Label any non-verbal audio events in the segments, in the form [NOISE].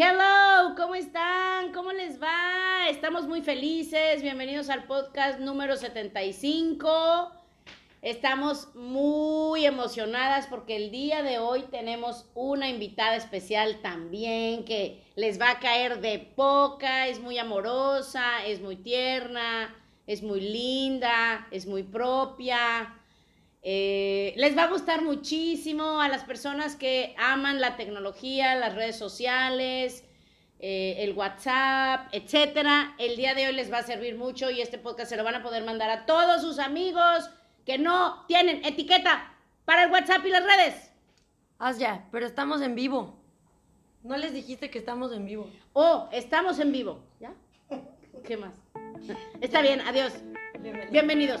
Hello, ¿cómo están? ¿Cómo les va? Estamos muy felices. Bienvenidos al podcast número 75. Estamos muy emocionadas porque el día de hoy tenemos una invitada especial también que les va a caer de poca, es muy amorosa, es muy tierna, es muy linda, es muy propia. Eh, les va a gustar muchísimo a las personas que aman la tecnología, las redes sociales, eh, el WhatsApp, etcétera. El día de hoy les va a servir mucho y este podcast se lo van a poder mandar a todos sus amigos que no tienen etiqueta para el WhatsApp y las redes. Haz ya, pero estamos en vivo. No les dijiste que estamos en vivo. Oh, estamos en vivo. ¿Ya? ¿Qué más? Está bien, adiós. Bienvenido. Bienvenidos.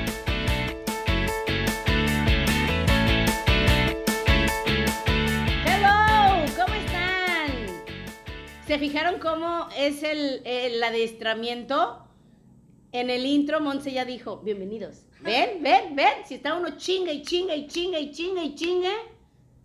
¿Se fijaron cómo es el, el adiestramiento? En el intro, Monse ya dijo, bienvenidos. Ven, ven, ven. Si está uno chinga y chinga y chinga y chinga y chinga,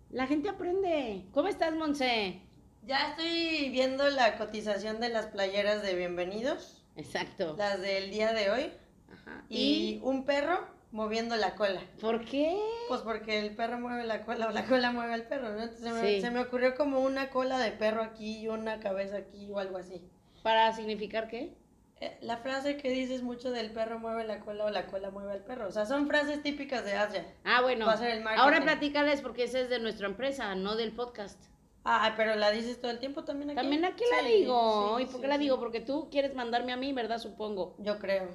la gente aprende. ¿Cómo estás, Monse? Ya estoy viendo la cotización de las playeras de bienvenidos, Exacto. las del día de hoy, Ajá. y un perro moviendo la cola. por qué? Pues porque el perro mueve la cola o la cola mueve al perro, ¿no? Entonces se me, Sí. se me ocurrió como una cola de perro aquí y una cabeza aquí o algo así. ¿Para significar qué? Eh, La frase que dices mucho del perro mueve la cola o la cola mueve al perro. O sea, son frases típicas de Asia. Ah, bueno. Va a ser el marketing. Ahora platícales porque esa es de nuestra empresa, no del podcast. Ah, pero la dices todo el tiempo también aquí. También aquí la Sí, digo. sí, ¿Y por qué la digo? Porque tú quieres mandarme a mí, ¿verdad? Supongo. Yo creo.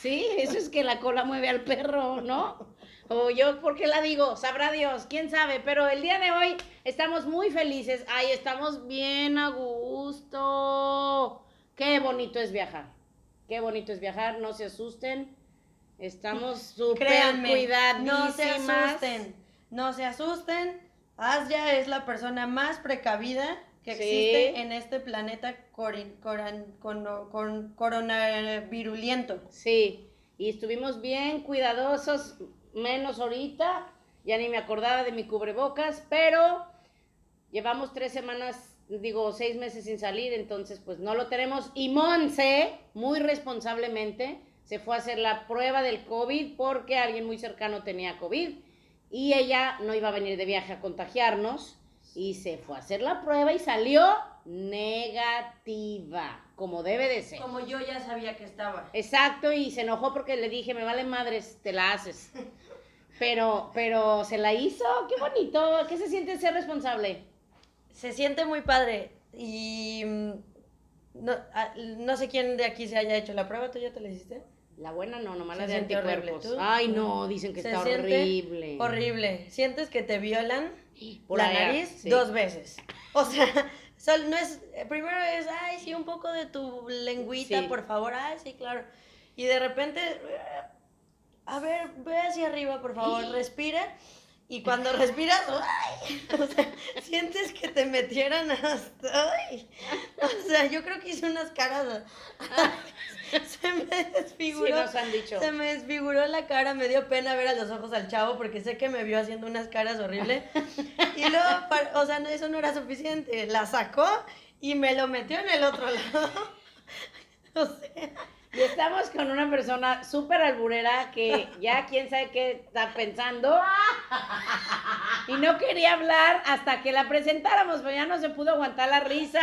Sí, eso es que la cola mueve al perro, ¿no? O yo, ¿por qué la digo? Sabrá Dios, quién sabe. Pero el día de hoy estamos muy felices. Ay, estamos bien a gusto. Qué bonito es viajar. Qué bonito es viajar. No se asusten. Estamos [LAUGHS] súper cuidadísimas. no se asusten. No se asusten. Asia es la persona más precavida que Sí. existe en este planeta corin- coran- cono- con coronavirulento. Sí, y estuvimos bien cuidadosos, menos ahorita, ya ni me acordaba de mi cubrebocas, pero llevamos tres semanas, digo, seis meses sin salir, entonces pues no lo tenemos. Y Monse, muy responsablemente, se fue a hacer la prueba del COVID porque alguien muy cercano tenía COVID y ella no iba a venir de viaje a contagiarnos y se fue a hacer la prueba y salió negativa, como debe de ser. Como yo ya sabía que estaba. Exacto, y se enojó porque le dije, me vale madres, te la haces. [LAUGHS] Pero, pero se la hizo, qué bonito, ¿qué se siente ser responsable? Se siente muy padre. Y mm, no, ah, no sé quién de aquí se haya hecho la prueba. ¿Tú ya te la hiciste? La buena no, nomás la de horrible, anticuerpos. Ay, no, dicen que Se está horrible. Horrible. Sientes que te violan Por la allá, nariz sí. dos veces. O sea, [LAUGHS] sol- no es, eh, primero es, ay, sí, un poco de tu lengüita, Sí. por favor, ay, sí, claro. Y de repente, a ver, ve hacia arriba, por favor, respira. Y cuando respiras, [LAUGHS] ay, o sea, sientes que te metieran hasta, ay. O sea, yo creo que hice unas caras, [LAUGHS] se me Sí, desfiguró. nos han dicho. Se me desfiguró la cara, me dio pena ver a los ojos al chavo porque sé que me vio haciendo unas caras horribles. [LAUGHS] Y luego, o sea, eso no era suficiente. La sacó y me lo metió en el otro lado. O sea, Y estamos con una persona súper alburera que ya quién sabe qué está pensando. Y no quería hablar hasta que la presentáramos, pero ya no se pudo aguantar la risa.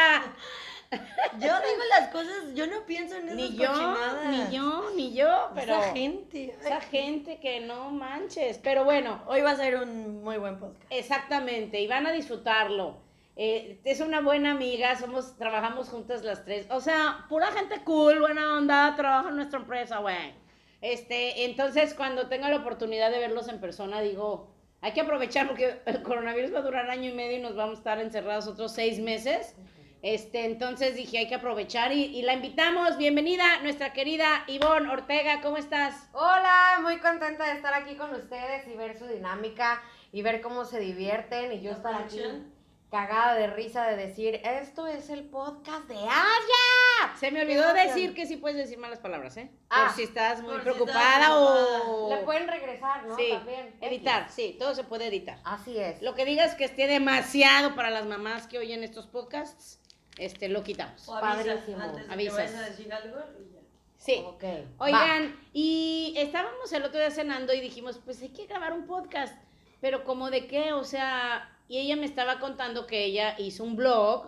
yo digo las cosas, yo no pienso en esas Ni yo, cochinadas. ni yo, ni yo, pero Esa gente. ay. esa gente que no manches. Pero bueno, Hoy va a ser un muy buen podcast. exactamente, y van a disfrutarlo. Eh, es una buena amiga, somos, trabajamos juntas las tres. O sea, pura gente cool, buena onda, trabaja en nuestra empresa, güey. Este, entonces cuando tenga la oportunidad de verlos en persona, digo, hay que aprovechar porque el coronavirus va a durar año y medio y nos vamos a estar encerrados otros seis meses. Este, entonces dije, hay que aprovechar y, y la invitamos. Bienvenida, nuestra querida Ivonne Ortega, ¿cómo estás? Hola, muy contenta de estar aquí con ustedes y ver su dinámica y ver cómo se divierten y yo estar aquí. Cagada de risa de decir, esto es el podcast de Aya. Se me olvidó decir que sí puedes decir malas palabras, ¿eh? Ah, por si estás muy si preocupada estás o... Le pueden regresar, ¿no? Sí, También. editar, sí, todo se puede editar. Así es. Lo que digas que esté demasiado para las mamás que oyen estos podcasts, este, lo quitamos. O avisa Padrísimo. antes de Avisas. que vayas a decir algo y ya. Sí. Ok. Oigan, y estábamos el otro día cenando y dijimos, pues hay que grabar un podcast, pero como de qué, o sea, y ella me estaba contando que ella hizo un blog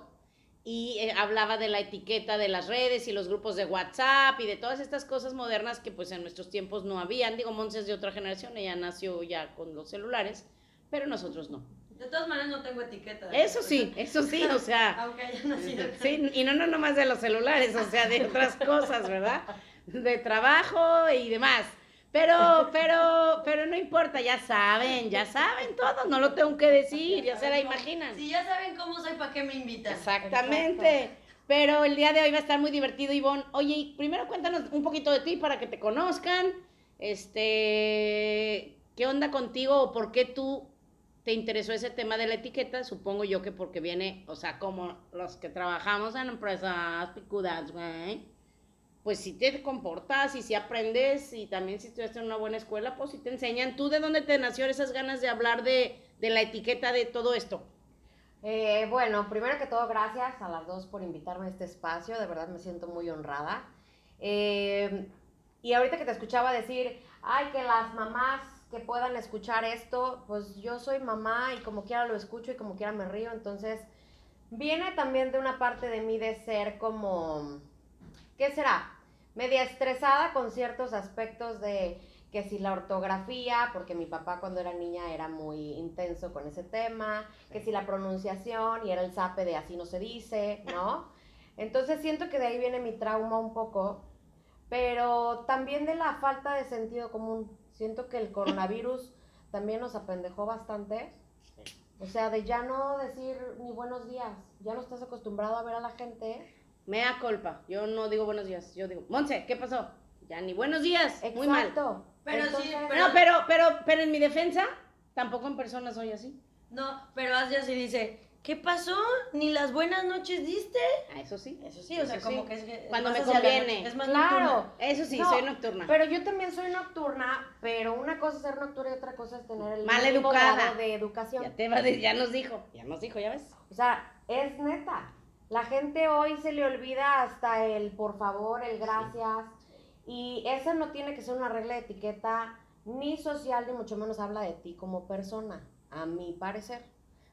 y eh, hablaba de la etiqueta de las redes y los grupos de WhatsApp y de todas estas cosas modernas que pues en nuestros tiempos no habían. Digo, Monse es de otra generación, ella nació ya con los celulares, pero nosotros no. De todas maneras no tengo etiqueta. Eso sí, eso sí, o sea... [LAUGHS] Aunque haya nacido. Sí, y no, no nomás de los celulares, o sea, de otras cosas, ¿verdad? De trabajo y demás. Pero, pero, pero no importa, ya saben, ya saben todos, no lo tengo que decir, ya se la imaginan. Si ya saben cómo soy, ¿para qué me invitan? Exactamente. Pero el día de hoy va a estar muy divertido, Ivonne. Oye, primero cuéntanos un poquito de ti para que te conozcan. Este, ¿qué onda contigo o por qué tú te interesó ese tema de la etiqueta? Supongo yo que porque viene, o sea, como los que trabajamos en empresas picudas, güey. Pues si te comportas y si aprendes y también si estudiaste en una buena escuela, pues si te enseñan. ¿Tú de dónde te nació esas ganas de hablar de, de la etiqueta de todo esto? Eh, bueno, primero que todo, gracias a las dos por invitarme a este espacio. De verdad me siento muy honrada. Eh, y ahorita que te escuchaba decir, ay, que las mamás que puedan escuchar esto, pues yo soy mamá y como quiera lo escucho y como quiera me río. Entonces, viene también de una parte de mí de ser como, ¿qué será? Media estresada con ciertos aspectos de que si la ortografía, porque mi papá cuando era niña era muy intenso con ese tema, que si la pronunciación y era el sape de así no se dice, ¿no? Entonces siento que de ahí viene mi trauma un poco, pero también de la falta de sentido común. Siento que el coronavirus también nos apendejó bastante. O sea, de ya no decir ni buenos días, ya no estás acostumbrado a ver a la gente. Mea culpa. Yo no digo buenos días. Yo digo, Monse, ¿qué pasó? Ya ni buenos días. Muy mal. Exacto. Pero sí, Entonces, pero- No, pero, pero, pero en mi defensa, tampoco en persona soy así. No, pero Asia sí dice, ¿qué pasó? ¿Ni las buenas noches diste? Ah, eso sí. Eso sí, o sea, Eso como sí. que es Cuando me conviene. Es más Claro. nocturna. Eso sí, No, soy nocturna. Pero yo también soy nocturna, pero una cosa es ser nocturna y otra cosa es tener el Mal educada. de educación. Ya te va de- ya nos dijo, ya nos dijo, ya ves. O sea, es neta. La gente hoy se le olvida hasta el por favor, el gracias. Y esa no tiene que ser una regla de etiqueta ni social, ni mucho menos habla de ti como persona, a mi parecer.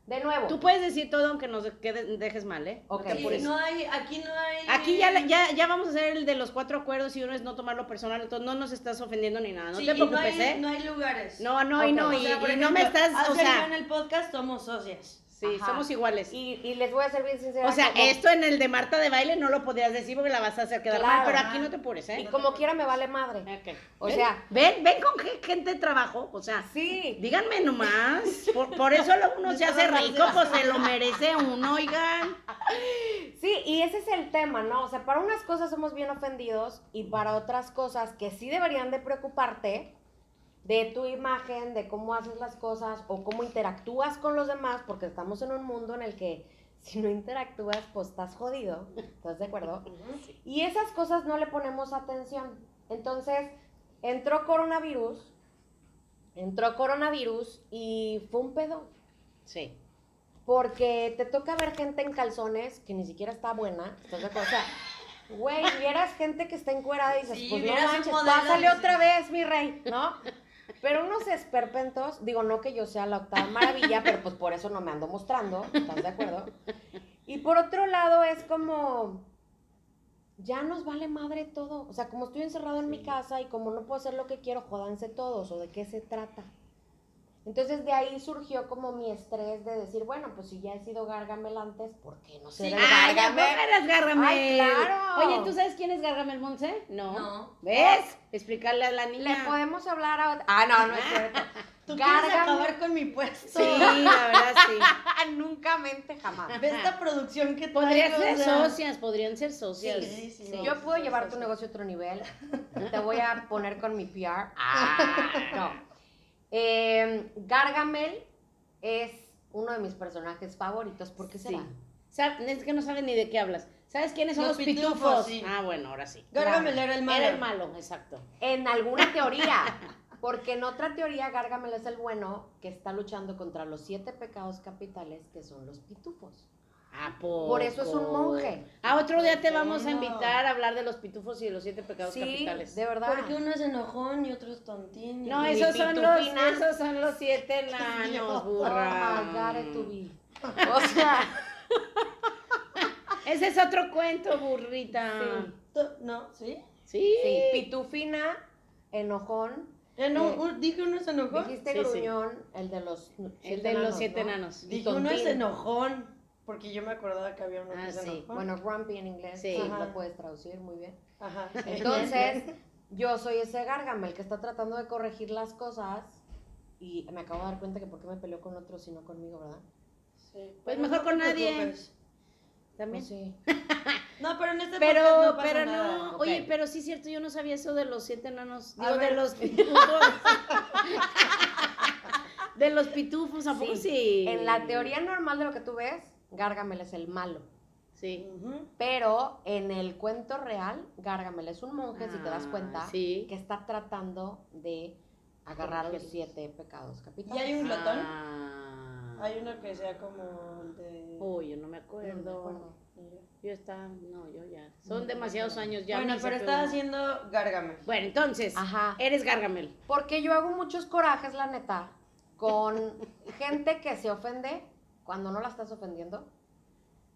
De nuevo, Tú puedes decir todo aunque nos quede- dejes mal, ¿eh? Ok. no hay, aquí no hay... Aquí ya, ya, ya vamos a hacer el de los cuatro acuerdos y uno es no tomarlo personal, entonces no nos estás ofendiendo ni nada, no Sí, te y no preocupes, hay, ¿eh? no hay lugares. No, no, y Ok. no, O y, y no me estás, o y sea, en el podcast somos socias. Sí, Ajá. somos iguales. y, y les voy a ser bien sincera. O sea, esto en el de Marta de baile no lo podrías decir porque la vas a hacer quedar mal, pero aquí no te apures, Y ¿eh? como quiera me vale madre. Ok. O ¿Ven? sea- ven, ven con gente trabajo, o sea, Sí. díganme nomás, [LAUGHS] por, por eso uno se hace rico, pues se lo merece uno, oigan. Sí, y ese es el tema, ¿no? O sea, para unas cosas somos bien ofendidos y para otras cosas que sí deberían de preocuparte de tu imagen, de cómo haces las cosas o cómo interactúas con los demás, porque estamos en un mundo en el que [LAUGHS] si no interactúas, pues estás jodido. ¿Estás de acuerdo? [LAUGHS] Y esas cosas no le ponemos atención. Entonces, entró coronavirus, entró coronavirus y fue un pedo. Sí. Porque te toca ver gente en calzones que ni siquiera está buena. ¿Estás de acuerdo? O sea, güey, vieras gente que está encuerada y dices, Sí, pues no manches, pásale otra vez, mi rey, ¿no? Pero unos esperpentos, digo, no que yo sea la octava maravilla, pero pues por eso no me ando mostrando, ¿estás de acuerdo? Y por otro lado es como, ya nos vale madre todo. O sea, como estoy encerrado en mi casa y como no puedo hacer lo que quiero, jodanse todos, ¿o de qué se trata? Entonces de ahí surgió como mi estrés de decir, bueno, pues si ya he sido Gargamel antes, ¿por qué no ser Sí. el ¡Ay, ya Gargamel? eras Gargamel! Ay, claro. Oye, ¿tú sabes quién es Gargamel Monse? No. No. ¿Ves? Explicarle a la Le niña. podemos hablar a... Ah, no, no es cierto. [LAUGHS] Tú quieres acabar con mi puesto. Sí, la verdad sí. [LAUGHS] Nunca mente jamás. Ve esta producción que Podrían ser socias, podrían ser socias. Sí, sí, Si no, yo sí, puedo sí, llevar sí, tu sí. negocio a otro nivel, [LAUGHS] te voy a poner con mi PR. Ah, no. Eh, Gargamel es uno de mis personajes favoritos. ¿Por qué será? Sí. Es que no saben ni de qué hablas. ¿Sabes quiénes son los, Los pitufos? pitufos, sí. Ah, bueno, ahora sí. Gargamel Claro. era el malo. Era el malo, exacto. En alguna [LAUGHS] teoría. Porque en otra teoría, Gargamel es el bueno que está luchando contra los siete pecados capitales que son los pitufos. ¿A poco? Por eso es un monje. A otro día te vamos a invitar a hablar de los pitufos y de los siete pecados Sí, capitales. de verdad. Porque uno es enojón y otro es tontín. No, esos son, los, esos son los siete [LAUGHS] enanos, Oh burra. be. O sea, [LAUGHS] Ese es otro cuento, burrita. Sí. No, ¿sí? Sí. sí, pitufina, enojón. Eh, no, Eh, dije uno es enojón. Dijiste Sí, sí. gruñón, el de los El de los siete ¿no? enanos. Dije uno es enojón. Porque yo me acordaba que había uno Ah, sí. Bueno, grumpy en inglés, Sí. sí, Ajá. lo puedes traducir muy bien. Ajá. [LAUGHS] Entonces, yo soy ese Gargamel que está tratando de corregir las cosas y me acabo de dar cuenta que por qué me peleó con otros y no conmigo, ¿verdad? Sí, Pues pero mejor no con nadie. preocupes. También. Pues [LAUGHS] sí. No, pero en este Pero, podcast no pasa pero no, oye, pero sí es cierto, yo no sabía eso de los siete enanos, digo, de los [LAUGHS] pitufos. de los pitufos, ¿a poco sí? En la teoría normal de lo que tú ves, Gargamel es el malo. Sí. Pero en el cuento real, Gargamel es un monje, si te das Ah, cuenta, sí. que está tratando de agarrar los siete pecados ¿Y capitales. hay un glotón? Ah. Hay uno que sea como el de... Uy, yo no me No me acuerdo. Yo estaba, no, yo ya. Son demasiados años ya. bueno, pero hice está peor. haciendo Gargamel. Bueno, entonces, Ajá. eres Gargamel. Porque yo hago muchos corajes, la neta, con [LAUGHS] gente que se ofende cuando no la estás ofendiendo.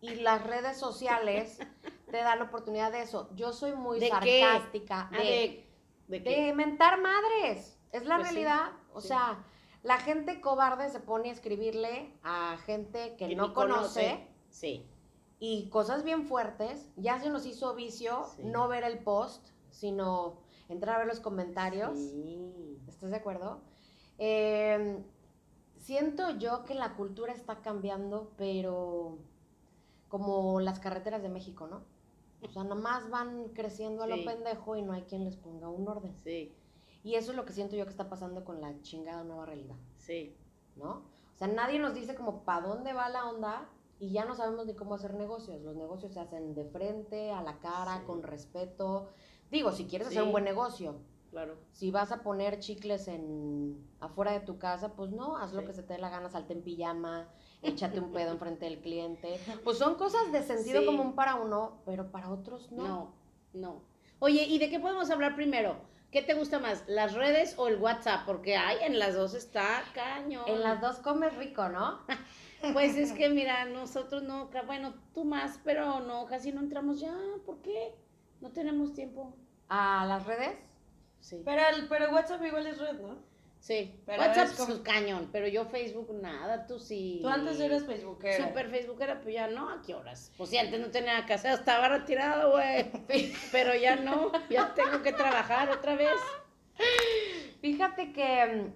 Y las redes sociales [LAUGHS] te dan oportunidad de eso. Yo soy muy sarcástica. Ah, de, de, ¿de qué? de mentar madres. Es la Pues sí, realidad. O sí. sea, la gente cobarde se pone a escribirle a gente que, Que no conoce Sí. y cosas bien fuertes. Ya se nos hizo vicio Sí. no ver el post, sino entrar a ver los comentarios. Sí. ¿Estás de acuerdo? Eh, siento yo que la cultura está cambiando, pero como las carreteras de México, ¿no? O sea, nomás van creciendo a lo Sí. pendejo y no hay quien les ponga un orden. Sí, Y eso es lo que siento yo que está pasando con la chingada nueva realidad, sí. ¿no? O sea, nadie nos dice como para dónde va la onda y ya no sabemos ni cómo hacer negocios. Los negocios se hacen de frente, a la cara, Sí. con respeto. Digo, si quieres hacer un buen negocio, Claro. si vas a poner chicles en afuera de tu casa, pues no, haz lo que se te dé la gana, salte en pijama, [LAUGHS] échate un pedo enfrente del cliente. [LAUGHS] Pues son cosas de sentido Sí. común para uno, pero para otros no. No, no. Oye, ¿y de qué podemos hablar primero? ¿Qué te gusta más, las redes o el WhatsApp? Porque ay, en las dos está cañón. En las dos comes rico, ¿no? [LAUGHS] Pues es que mira, nosotros no, bueno, tú más, pero no, casi no entramos ya. ¿Por qué? No tenemos tiempo. A las redes, Sí. Pero, el, pero WhatsApp igual es red, ¿no? Sí. Pero WhatsApp es como- es cañón, pero yo Facebook nada, tú sí. Tú antes eras Facebookera. Super Facebookera, pues ya no, ¿a qué horas? Pues sí, antes no tenía nada que hacer, estaba retirado, güey. [LAUGHS] Pero ya no, ya tengo que trabajar otra vez. fíjate que mm,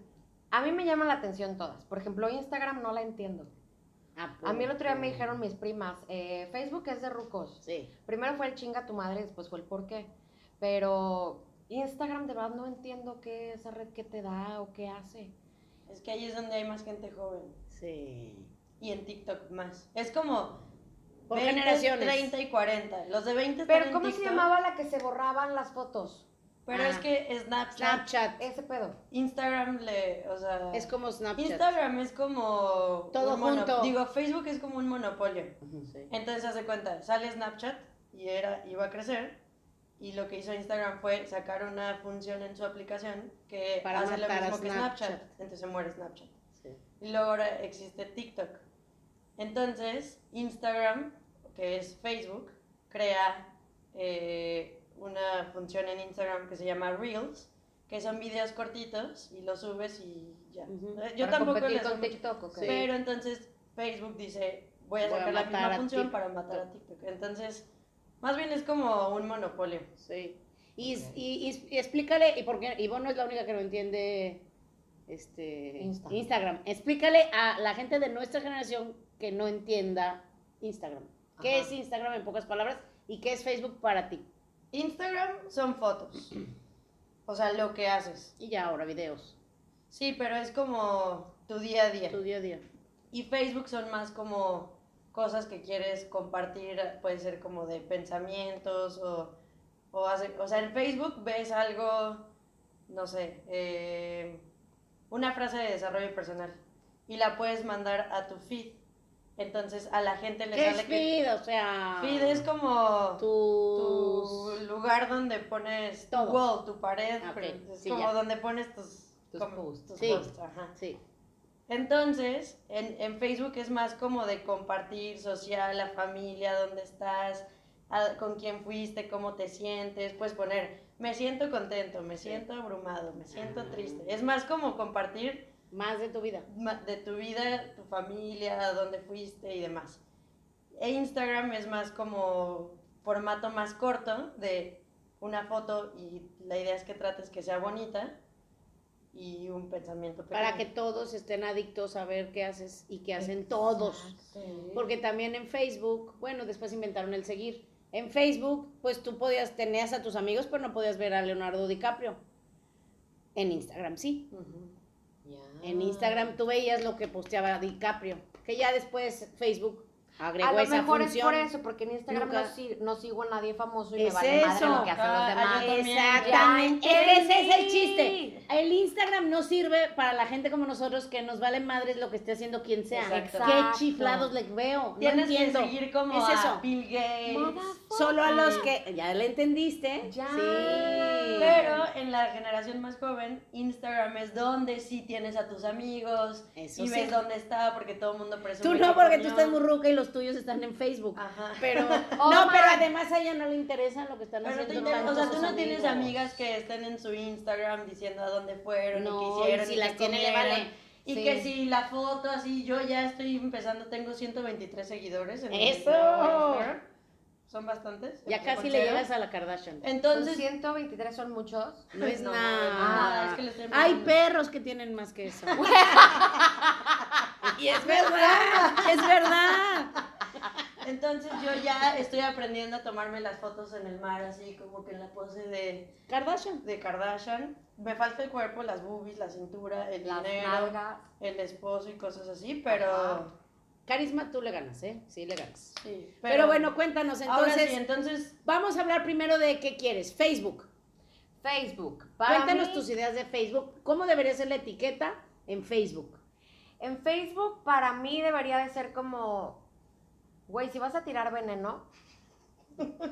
a mí me llaman la atención todas. Por ejemplo, Instagram no la entiendo. A mí el otro día me dijeron mis primas, eh, Facebook es de rucos. Sí. Primero fue el chinga tu madre, después fue el por qué. Pero Instagram de verdad no entiendo qué esa red que te da o qué hace. Es que ahí es donde hay más gente joven. Sí. Y en TikTok más. Es como Por 20, generaciones. 30 y 40. Los de 20 están Pero en ¿cómo se TikTok, llamaba la que se borraban las fotos? Pero Ah. es que Snapchat, Snapchat. Ese pedo. Instagram le, o sea, Es como Snapchat. Instagram es como Todo un junto. Digo, Facebook es como un monopolio. Sí. Entonces hace cuenta, sale Snapchat y era iba a crecer y lo que hizo Instagram fue sacar una función en su aplicación que Para hace lo matar a mismo que Snapchat. Snapchat. Entonces se muere Snapchat. Sí. Y luego ahora existe TikTok. Entonces, Instagram, que es Facebook, crea eh, una función en Instagram que se llama Reels, que son videos cortitos y los subes y ya. Ujú. Eh, Yo Para tampoco competir le sé con mucho. TikTok, ¿ok? Sí. Pero entonces Facebook dice, voy a Voy a sacar la matar misma a función TikTok. para matar a TikTok. Entonces, más bien es como un monopolio. Sí. Y, y, y- y explícale, y porque Ivonne no es la única que no entiende este, Insta. Instagram. Explícale a la gente de nuestra generación que no entienda Instagram. ¿Qué Ajá. es Instagram en pocas palabras? ¿Y qué es Facebook para ti? Instagram son fotos. O sea, lo que haces. Y ya ahora videos, Sí, pero es como tu día a día. tu día a día. Y Facebook son más como cosas que quieres compartir, puede ser como de pensamientos o, o, hace- o sea, en Facebook ves algo, no sé, eh, una frase de desarrollo personal y la puedes mandar a tu feed. Entonces a la gente le ¿Qué es sale que feed? O sea... feed es como tu lugar donde pones tu wall, tu pared, Ah, es sí, como ya. donde pones tus, Tus como- posts. tus Sí. posts, ajá. Sí. Entonces, en, en Facebook es más como de compartir social, la familia, dónde estás, a- con quién fuiste, cómo te sientes. Puedes poner, me siento contento, me siento abrumado, me siento triste. Es más como compartir Más de tu vida. de tu vida, tu familia, dónde fuiste y demás. E Instagram es más como formato más corto de una foto y la idea es que trates que sea bonita y un pensamiento pequeño. Para que todos estén adictos a ver qué haces y qué hacen todos. Porque también en Facebook, bueno, después inventaron el seguir. En Facebook, pues tú podías, tenías a tus amigos, pero no podías ver a Leonardo DiCaprio. En Instagram sí. En Instagram tú veías lo que posteaba DiCaprio. Que ya después Facebook agregó A lo esa mejor función. es por eso, porque en Instagram Nunca- no, no sigo a nadie famoso y me Es vale madre lo que hacen Ah, los demás. yo también. Exactamente. Ya Ese es el chiste. El Instagram no sirve para la gente como nosotros que nos vale madres lo que esté haciendo quien sea. Exacto. Qué chiflados les veo. No Tienes entiendo. que seguir como Es a eso. Bill Gates. Solo a los que ya le entendiste. Ya. Sí. Pero en la generación más joven, Instagram es donde sí tienes a tus amigos Eso y sí. ves dónde está porque todo el mundo presume. Tú no, porque tú estás muy ruca y los tuyos están en Facebook. Ajá. Pero, [LAUGHS] Oh, no, man. pero además a ella no le interesa lo que están Pero haciendo. te inter- o sea, tú no tienes amigos. amigas que estén en su Instagram diciendo a dónde fueron No, y qué y hicieron. si y las tiene, le vale. Y Sí. que si la foto así, yo ya estoy empezando, tengo 123 seguidores en ¡Eso! Instagram. Son bastantes. Ya ¿se casi le llegas a la Kardashian. Entonces, Son 123 son muchos. No es No, nada. nada, es que Hay perros que tienen más que eso. [LAUGHS] y es verdad, es verdad. entonces yo ya estoy aprendiendo a tomarme las fotos en el mar, así como que en la pose de, Kardashian. de Kardashian. Me falta el cuerpo, las boobies, la cintura, el Las dinero, nalgas. el esposo y cosas así, pero... Ajá. Carisma tú le ganas, ¿eh? Sí, le ganas. Sí, Pero, bueno, cuéntanos ahora entonces. sí, entonces Vamos a hablar primero de qué quieres. Facebook. Facebook. Para Cuéntanos mí, tus ideas de Facebook. ¿Cómo debería ser la etiqueta en Facebook? En Facebook, para mí debería de ser como, güey, si vas a tirar veneno,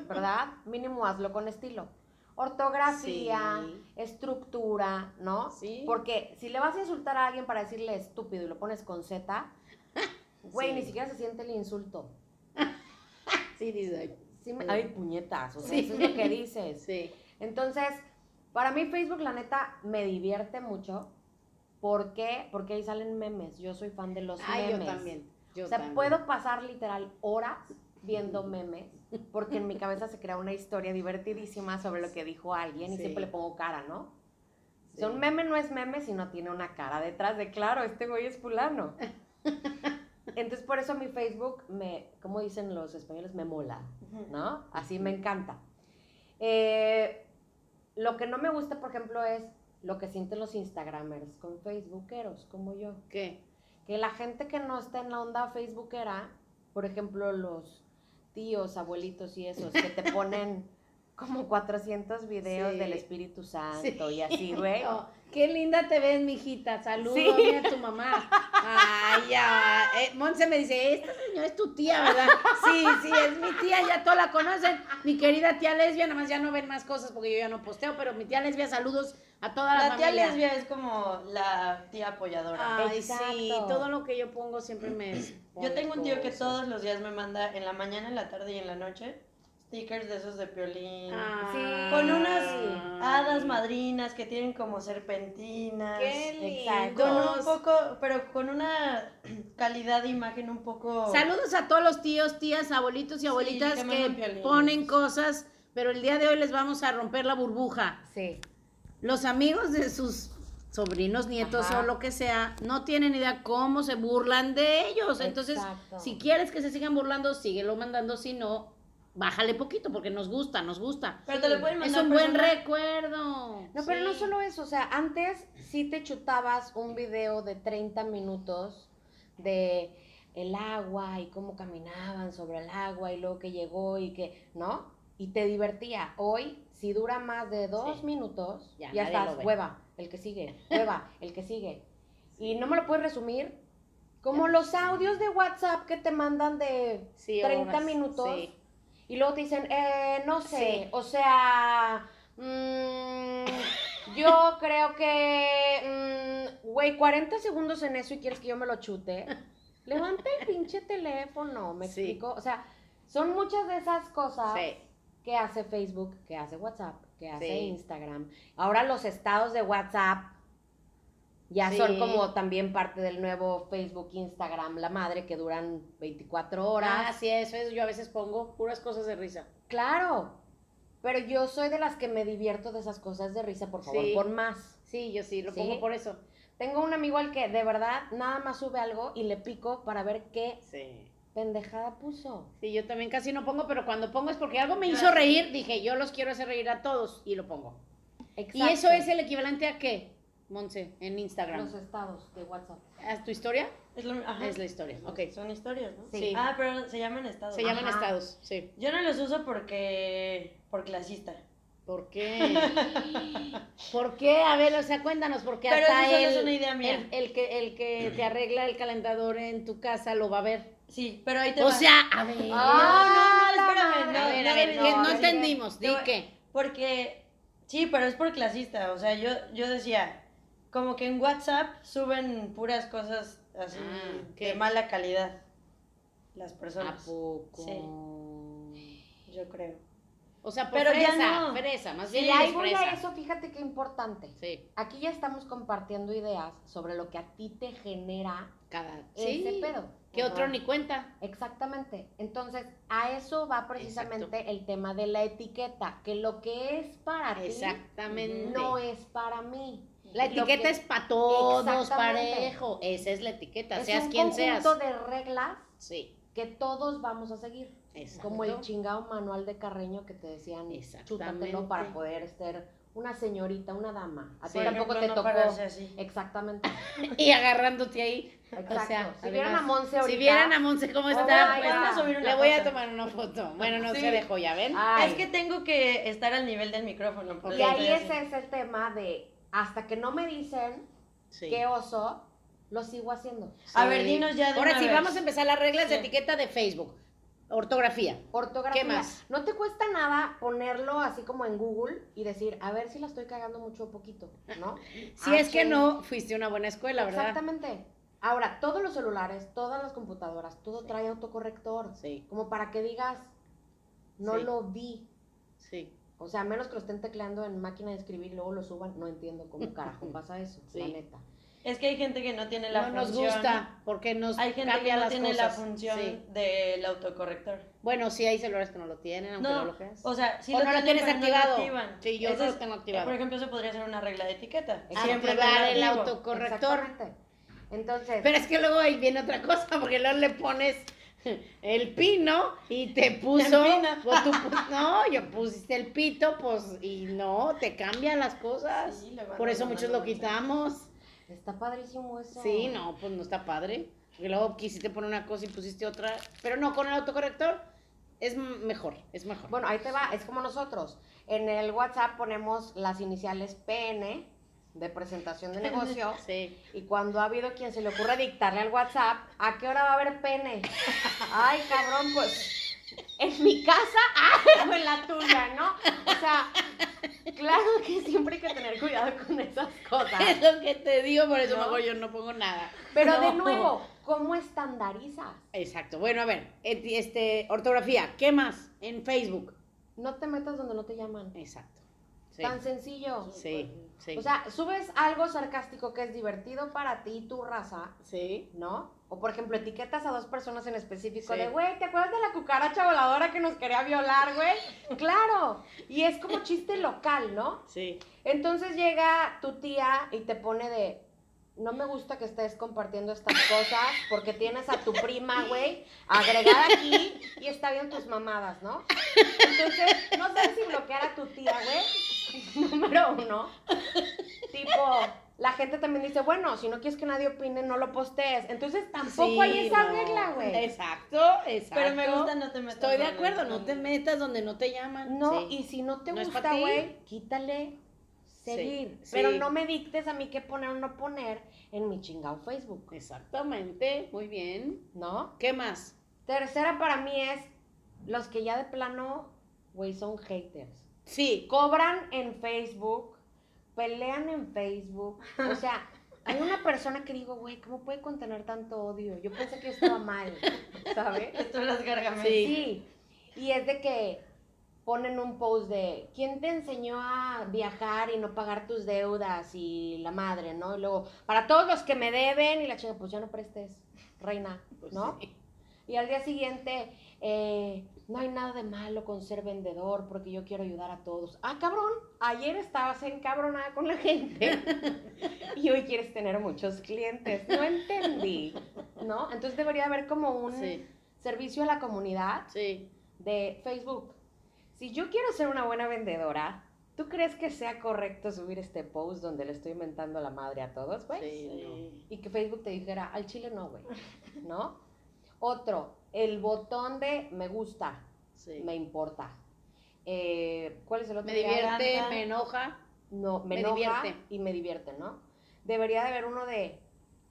¿verdad? [LAUGHS] Mínimo hazlo con estilo. Ortografía, Sí. estructura, ¿no? Sí. Porque si le vas a insultar a alguien para decirle estúpido y lo pones con Z, [LAUGHS] güey, Sí. ni siquiera se siente el insulto. [LAUGHS] Sí, dice. Sí me-. Ay, puñetas, o sea, Sí. eso es lo que dices. Sí. Entonces, para mí Facebook, la neta, me divierte mucho. ¿Por qué? Porque ahí salen memes. Yo soy fan de los yo memes. también. Yo o sea, también. puedo pasar literal horas viendo memes, porque en mi cabeza se crea una historia divertidísima sobre lo que dijo alguien y siempre le pongo cara, ¿no? Sí. O sea, un meme no es meme si no tiene una cara detrás de, claro, este güey es fulano. [LAUGHS] Entonces, por eso mi Facebook me, como dicen los españoles, me mola, ¿no? Así me encanta. Eh, lo que no me gusta, por ejemplo, es lo que sienten los Instagramers con Facebookeros, como yo ¿Qué? que la gente que no está en la onda facebookera, por ejemplo, los tíos, abuelitos y esos, que te [LAUGHS] ponen como 400 videos Sí. del Espíritu Santo Sí. y así, [LAUGHS] güey. Oh, qué linda te ves, mijita. Saludos Sí. a tu mamá. Ay, ya. Eh, Monse me dice, esta señora es tu tía, ¿verdad? Sí, sí, es mi tía, ya todos la conocen. Mi querida tía lesbia, nada más ya no ven más cosas porque yo ya no posteo, pero mi tía lesbia, saludos a toda la, La tía familia. lesbia es como la tía apoyadora. Ay, sí, Exacto. todo lo que yo pongo siempre me... Yo tengo un tío que todos los días me manda en la mañana, en la tarde y en la noche stickers de esos de piolín. Ah, Sí. Con unas hadas madrinas que tienen como serpentinas. Qué Exacto. Con un poco, pero con una [CLEARS THROAT] calidad de imagen un poco. Saludos a todos los tíos, tías, abuelitos y abuelitas que ponen cosas, pero el día de hoy les vamos a romper la burbuja. Sí. Los amigos de sus sobrinos, nietos Ajá. o lo que sea, no tienen idea cómo se burlan de ellos. Entonces, Exacto. si quieres que se sigan burlando, síguelo mandando, si no, bájale poquito porque nos gusta, nos gusta. Pero te lo pueden Es mandar un buen recuerdo. No, pero no Sí. solo eso, o sea, antes sí te chutabas un video de 30 minutos de el agua y cómo caminaban sobre el agua y luego que llegó y que, ¿no? Y te divertía. Hoy, si dura más de dos Sí. minutos, Ya, ya, estás, hueva, el que sigue, [LAUGHS] hueva, el que sigue. Y no me lo puedes resumir. Como los audios de WhatsApp que te mandan de Sí, 30 horas, minutos sí. Y luego te dicen, eh, no sé, Sí. o sea, mm, yo creo que, mm, güey, 40 segundos en eso y quieres que yo me lo chute. Levanta el pinche teléfono, ¿me Sí. explico? O sea, son muchas de esas cosas Sí. que hace Facebook, que hace WhatsApp, que hace. Instagram. Ahora los estados de WhatsApp ya Sí. son como también parte del nuevo Facebook, Instagram, la madre, que duran 24 horas. Ah, sí, eso es. Yo a veces pongo puras cosas de risa. Claro, pero yo soy de las que me divierto de esas cosas de risa, por favor, Sí. por más. Sí, yo sí, lo ¿Sí? pongo por eso. Tengo un amigo al que de verdad nada más sube algo y le pico para ver qué pendejada puso. Sí, yo también casi no pongo, pero cuando pongo es porque algo me hizo reír. Dije, yo los quiero hacer reír a todos y lo pongo. Y Exacto. eso es el equivalente a qué, Monse, en Instagram. Los estados de WhatsApp. ¿A tu historia? Es, lo- ajá. Es la historia, ok. Son historias, ¿no? Sí. Ah, pero se llaman estados. Se llaman Ajá. estados, sí. Yo no los uso porque. por clasista. ¿Por qué? [LAUGHS] ¿Por qué? A ver, o sea, cuéntanos, porque Pero hasta eso es una idea mía. el, el que, el que te arregla el calentador en tu casa lo va a ver. Sí, pero ahí te O va. sea, a ver. Ah, no, no, la espérame, madre. a no, ver, no a ver, debería- que no no, entendimos, te di qué. Porque. Sí, pero es por clasista. O sea, yo, yo decía. Como que en WhatsApp suben puras cosas así Ah, de mala calidad. Las ¿A personas. poco? Yo creo. O sea, por Pero ya no. fresa, más Y bien ahí eres voy a eso, fíjate qué importante. Sí, Aquí ya estamos compartiendo ideas sobre lo que a ti te genera cada... ese Sí, pedo. que otro ni cuenta. Exactamente. Entonces, a eso va precisamente el tema de la etiqueta, que lo que es para ti Exactamente. no es para mí. La etiqueta que- es para todos, parejo. Esa es la etiqueta, es seas un quien seas. conjunto de reglas Sí, que todos vamos a seguir. exacto. Como el chingado manual de Carreño que te decían, Exactamente. chútatelo para poder ser una señorita, una dama. A ti Sí. tampoco te tocó. así. Exactamente. [LAUGHS] Y agarrándote ahí. Exacto. O sea, si vieran a Monse ahorita. Si vieran a Monse cómo está, pues, God. Voy a subir una le voy a tomar una foto. Bueno, no Sí. se dejó, ¿ya ven? Ay. Es que tengo que estar al nivel del micrófono. Y ahí ese es el tema de hasta que no me dicen Sí. qué oso, lo sigo haciendo. A Sí. ver, dinos ya de Ahora una sí, vez. vamos a empezar las reglas de etiqueta de Facebook. Ortografía. Ortografía. ¿Qué más? No te cuesta nada ponerlo así como en Google y decir, a ver si la estoy cagando mucho o poquito, ¿no? [LAUGHS] Si es que no, fuiste a una buena escuela, ¿verdad? Exactamente. Ahora, todos los celulares, todas las computadoras, todo trae autocorrector. Sí, Como para que digas, no Sí. lo vi. sí. O sea, a menos que lo estén tecleando en máquina de escribir y luego lo suban, no entiendo cómo [LAUGHS] carajo pasa eso, Sí. la neta. Es que hay gente que no tiene la No nos función. gusta porque nos Hay gente que no las tiene cosas. la función Sí. del autocorrector. Bueno, sí hay celulares que no lo tienen, aunque no, No, lo creas. o sea, O lo no lo tienes no activado. activan. Sí, yo no lo tengo activado. Por ejemplo, eso podría ser una regla de etiqueta. Siempre el autocorrector. Exactamente. Entonces, Pero es que luego ahí viene otra cosa, porque luego le pones el pino y te puso. pues tú no, yo pusiste el pito, pues, y no, te cambian las cosas. Sí, Por eso muchos lo quitamos. está padrísimo eso. Sí, no, pues no está padre. Porque luego quisiste poner una cosa y pusiste otra. Pero no, con el autocorrector es mejor, es mejor. Bueno, ahí te va, es como nosotros. En el WhatsApp ponemos las iniciales PN de presentación de [LAUGHS] negocio. Sí. Y cuando ha habido quien se le ocurre dictarle al WhatsApp, ¿a qué hora va a haber pene? Ay, cabrón, pues en mi casa [LAUGHS] ah, o en la tuya, ¿no? O sea, claro que siempre hay que tener cuidado con esas cosas. Es lo que te digo, por eso ¿No? mejor yo no pongo nada. Pero de nuevo, ¿cómo estandarizas? Exacto. Bueno, a ver, este, ortografía, ¿qué más? En Facebook. No te metas donde no te llaman. Exacto. Sí. Tan sencillo. Sí, sí. O sea, subes algo sarcástico que es divertido para ti, tu raza, sí. ¿no? O por ejemplo, etiquetas a dos personas en específico Sí. de, güey, ¿te acuerdas de la cucaracha voladora que nos quería violar, güey? [LAUGHS] claro. Y es como chiste local, ¿no? Sí. Entonces llega tu tía y te pone de, no me gusta que estés compartiendo estas cosas porque tienes a tu prima, güey, agregada aquí y está viendo tus mamadas, ¿no? Entonces, no sé si bloquear a tu tía, güey, [LAUGHS] número uno. Tipo, la gente también dice, bueno, si no quieres que nadie opine, no lo postees. Entonces, tampoco Sí, hay esa no. regla, güey. Exacto, exacto. Pero me gusta no te metas. Estoy de acuerdo, no te metas donde no te llaman. No, Sí. y si no te No gusta, güey, quítale seguir. Sí, Pero sí. no me dictes a mí qué poner o no poner en mi chingado Facebook, Exactamente, muy bien. ¿no? ¿Qué más? Tercera para mí es los que ya de plano, güey, son haters. Sí, Cobran en Facebook, pelean en Facebook. O sea, hay una persona que digo, güey, ¿cómo puede contener tanto odio? Yo pensé que estaba mal, ¿sabes? [LAUGHS] Esto las gargamelas. Sí. Sí, y es de que ponen un post de ¿quién te enseñó a viajar y no pagar tus deudas? Y la madre, ¿no? Y luego, para todos los que me deben, y la chica, pues ya no prestes, reina, pues ¿no? sí. Y al día siguiente, eh, no hay nada de malo con ser vendedor porque yo quiero ayudar a todos. Ah, cabrón, ayer estabas encabronada con la gente [LAUGHS] y hoy quieres tener muchos clientes. No entendí, ¿no? Entonces debería haber como un Sí, servicio a la comunidad sí. de Facebook. Si yo quiero ser una buena vendedora, ¿tú crees que sea correcto subir este post donde le estoy inventando la madre a todos, güey? sí. Y que Facebook te dijera, al chile no, güey, ¿no? Otro, el botón de me gusta, sí. me importa. Eh, ¿Cuál es el otro? Me divierte, me enoja, No, me, me enoja divierte. y me divierte, ¿no? Debería de haber uno de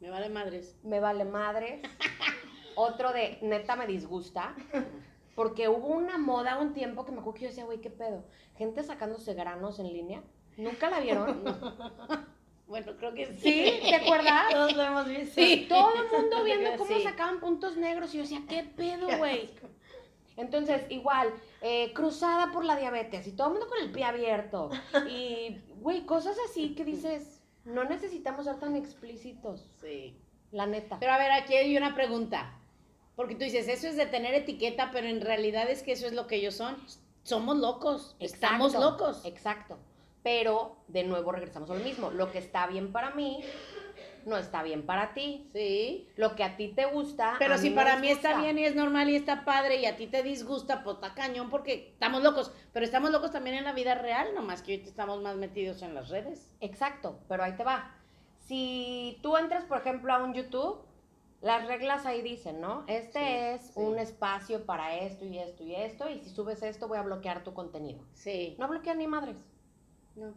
me vale madres. me vale madres. [LAUGHS] Otro de neta me disgusta. [LAUGHS] Porque hubo una moda un tiempo que me acuerdo que yo decía, güey, ¿qué pedo? Gente sacándose granos en línea. ¿Nunca la vieron? [LAUGHS] Bueno, creo que sí. ¿Sí? ¿Te acuerdas? Todos lo hemos visto. Sí. Todo el mundo viendo cómo Sí. sacaban puntos negros y yo decía, ¿qué pedo, güey? Entonces, igual, eh, cruzada por la diabetes y todo el mundo con el pie abierto. Y, güey, cosas así que dices, no necesitamos ser tan explícitos, Sí. la neta. Pero a ver, aquí hay una pregunta. Porque tú dices, eso es de tener etiqueta, pero en realidad es que eso es lo que ellos son. Somos locos. Estamos locos. Exacto. Pero, de nuevo, regresamos a lo mismo. Lo que está bien para mí, no está bien para ti. Sí. Lo que a ti te gusta. Pero si para mí está bien y es normal y está padre y a ti te disgusta, pues está cañón porque estamos locos. Pero estamos locos también en la vida real, nomás que ahorita estamos más metidos en las redes. Exacto, pero ahí te va. Si tú entras, por ejemplo, a un YouTube, las reglas ahí dicen, ¿no? Este Sí, es sí. un espacio para esto y esto y esto, y si subes esto voy a bloquear tu contenido. Sí. No bloquea ni madres. No,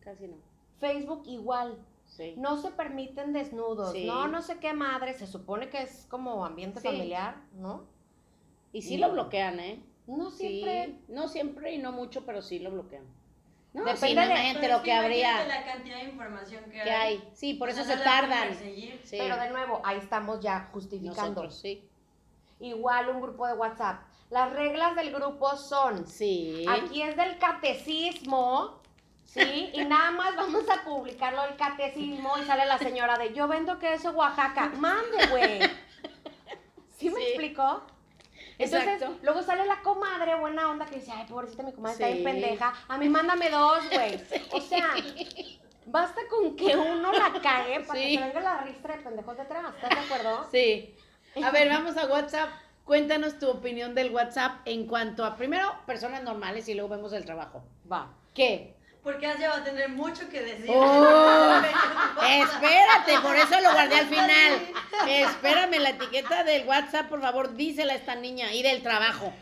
casi no. Facebook igual. Sí. No se permiten desnudos, Sí. no, no sé qué madre, se supone que es como ambiente familiar, ¿no? Y sí Y- lo bloquean, ¿eh? No siempre. No siempre y no mucho, pero sí lo bloquean. No, Depende sí, de- lo que habría, la cantidad de información que, que hay. Sí, por eso se tardan. Sí. Pero de nuevo, ahí estamos ya justificando. Nosotros, sí. Igual un grupo de WhatsApp. Las reglas del grupo son Sí. Aquí es del catecismo, ¿sí? [LAUGHS] Y nada más vamos a publicarlo del catecismo y sale la señora de yo vendo queso Oaxaca. Mande, güey. ¿Sí me Sí. explicó? Entonces, Exacto. luego sale la comadre buena onda que dice, ay, pobrecita, mi comadre está Sí. bien pendeja. A mí mándame dos, güey. [LAUGHS] O sea, basta con que uno la cague para Sí. que se venga la ristra de pendejos detrás. ¿Estás de acuerdo? Sí. A ver, vamos a WhatsApp. Cuéntanos tu opinión del WhatsApp en cuanto a, primero, personas normales y luego vemos el trabajo. Va. ¿Qué? Porque Asia va a tener mucho que decir. Oh, espérate, por eso lo guardé al final. Espérame, la etiqueta del WhatsApp, por favor, dísela a esta niña y del trabajo.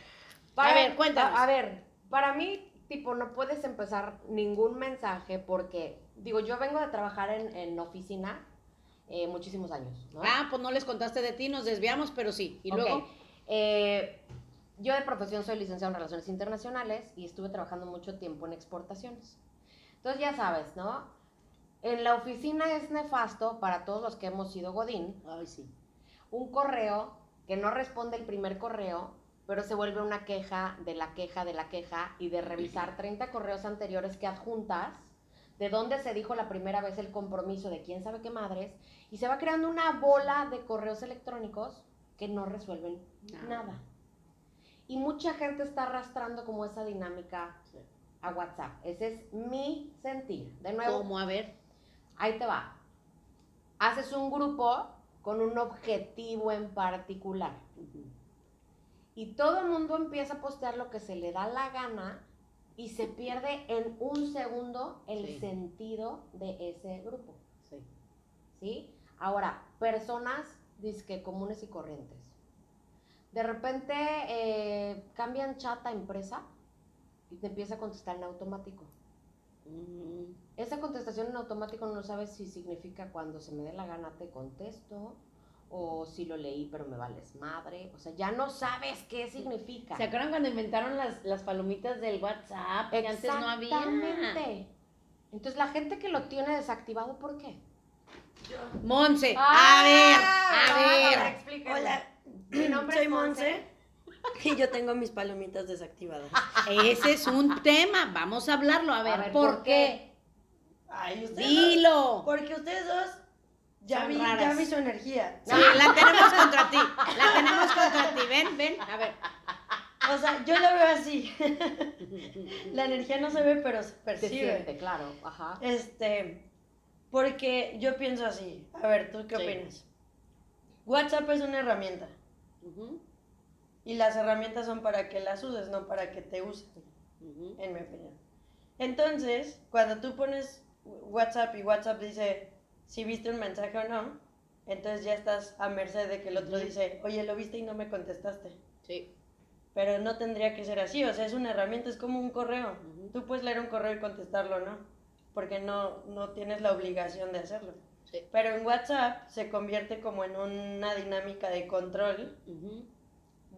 a ver, cuéntanos. A, a ver, para mí, tipo, no puedes empezar ningún mensaje porque, digo, yo vengo de trabajar en, en oficina eh, muchísimos años, ¿no? Ah, pues no les contaste de ti, nos desviamos, pero sí. Y luego, Eh, yo de profesión soy licenciada en Relaciones Internacionales y estuve trabajando mucho tiempo en exportaciones. Entonces, ya sabes, ¿no? En la oficina es nefasto para todos los que hemos sido Godín ay, sí. un correo que no responde el primer correo, pero se vuelve una queja de la queja de la queja y de revisar 30 correos anteriores que adjuntas, de dónde se dijo la primera vez el compromiso de quién sabe qué madres, y se va creando una bola de correos electrónicos que no resuelven Nada. nada. Y mucha gente está arrastrando como esa dinámica a WhatsApp. Ese es mi sentir. De nuevo, ¿Cómo? A ver. ahí te va. Haces un grupo con un objetivo en particular. Y todo el mundo empieza a postear lo que se le da la gana y se pierde en un segundo el Sí. sentido de ese grupo. Sí. ¿Sí? Ahora, personas disque comunes y corrientes. De repente eh, cambian chat a empresa y te empieza a contestar en automático. Mm, Esa contestación en automático no sabes si significa cuando se me dé la gana te contesto o si lo leí pero me vales madre. O sea, ya no sabes qué significa. ¿Se acuerdan cuando inventaron las, las palomitas del WhatsApp? Que antes no había. Exactamente. Entonces la gente que lo tiene desactivado, ¿por qué? Monse, Ah, a ver, a ver. explíquenme. Hola, Mi nombre soy es Monse [LAUGHS] y yo tengo mis palomitas desactivadas. Ese es un tema, vamos a hablarlo. A ver, A ver, ¿por, ¿por qué? Ay, ustedes Dilo. dos- porque ustedes dos ya vi, ya vi su energía. Sí, la tenemos [LAUGHS] contra ti. La tenemos contra ti. Ven, ven. A ver. O sea, yo lo veo así. [LAUGHS] La energía no se ve, pero se Se percibe. siente, claro. Ajá. Este, porque yo pienso así. A ver, ¿tú qué Sí. opinas? WhatsApp es una herramienta Ujú, y las herramientas son para que las uses, no para que te usen, ujú. en mi opinión. Entonces, cuando tú pones WhatsApp y WhatsApp dice si viste un mensaje o no, entonces ya estás a merced de que el otro Ujú. dice, oye, lo viste y no me contestaste. Sí. Pero no tendría que ser así, o sea, es una herramienta, es como un correo. Tú puedes leer un correo y contestarlo, ¿no? Porque no, no tienes la obligación de hacerlo. Sí. Pero en WhatsApp se convierte como en una dinámica de control Ujú,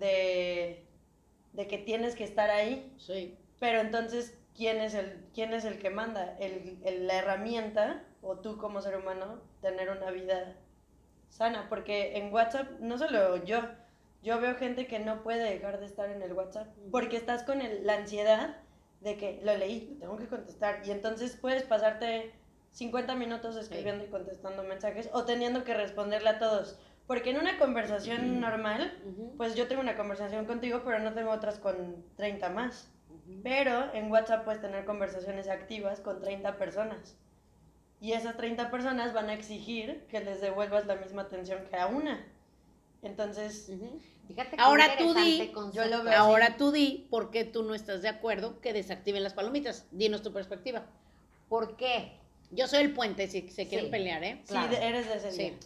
de, de que tienes que estar ahí. Sí. Pero entonces, ¿quién es el, quién es el que manda? El, el- la herramienta o tú como ser humano tener una vida sana. Porque en WhatsApp, no solo yo, yo veo gente que no puede dejar de estar en el WhatsApp porque estás con el- la ansiedad de que lo leí, lo tengo que contestar. Y entonces puedes pasarte 50 minutos escribiendo y contestando mensajes o teniendo que responderle a todos. Porque en una conversación normal, pues yo tengo una conversación contigo, pero no tengo otras con 30 más. Pero en WhatsApp puedes tener conversaciones activas con 30 personas. Y esas 30 personas van a exigir que les devuelvas la misma atención que a una. Entonces, Ujú. Fíjate qué Ahora tú di, yo lo veo así. Ahora tú di por qué tú no estás de acuerdo que desactiven las palomitas. Dinos tu perspectiva. ¿Por qué? Yo soy el puente si se quieren Sí. pelear, ¿eh? sí, Claro. eres de ese Sí.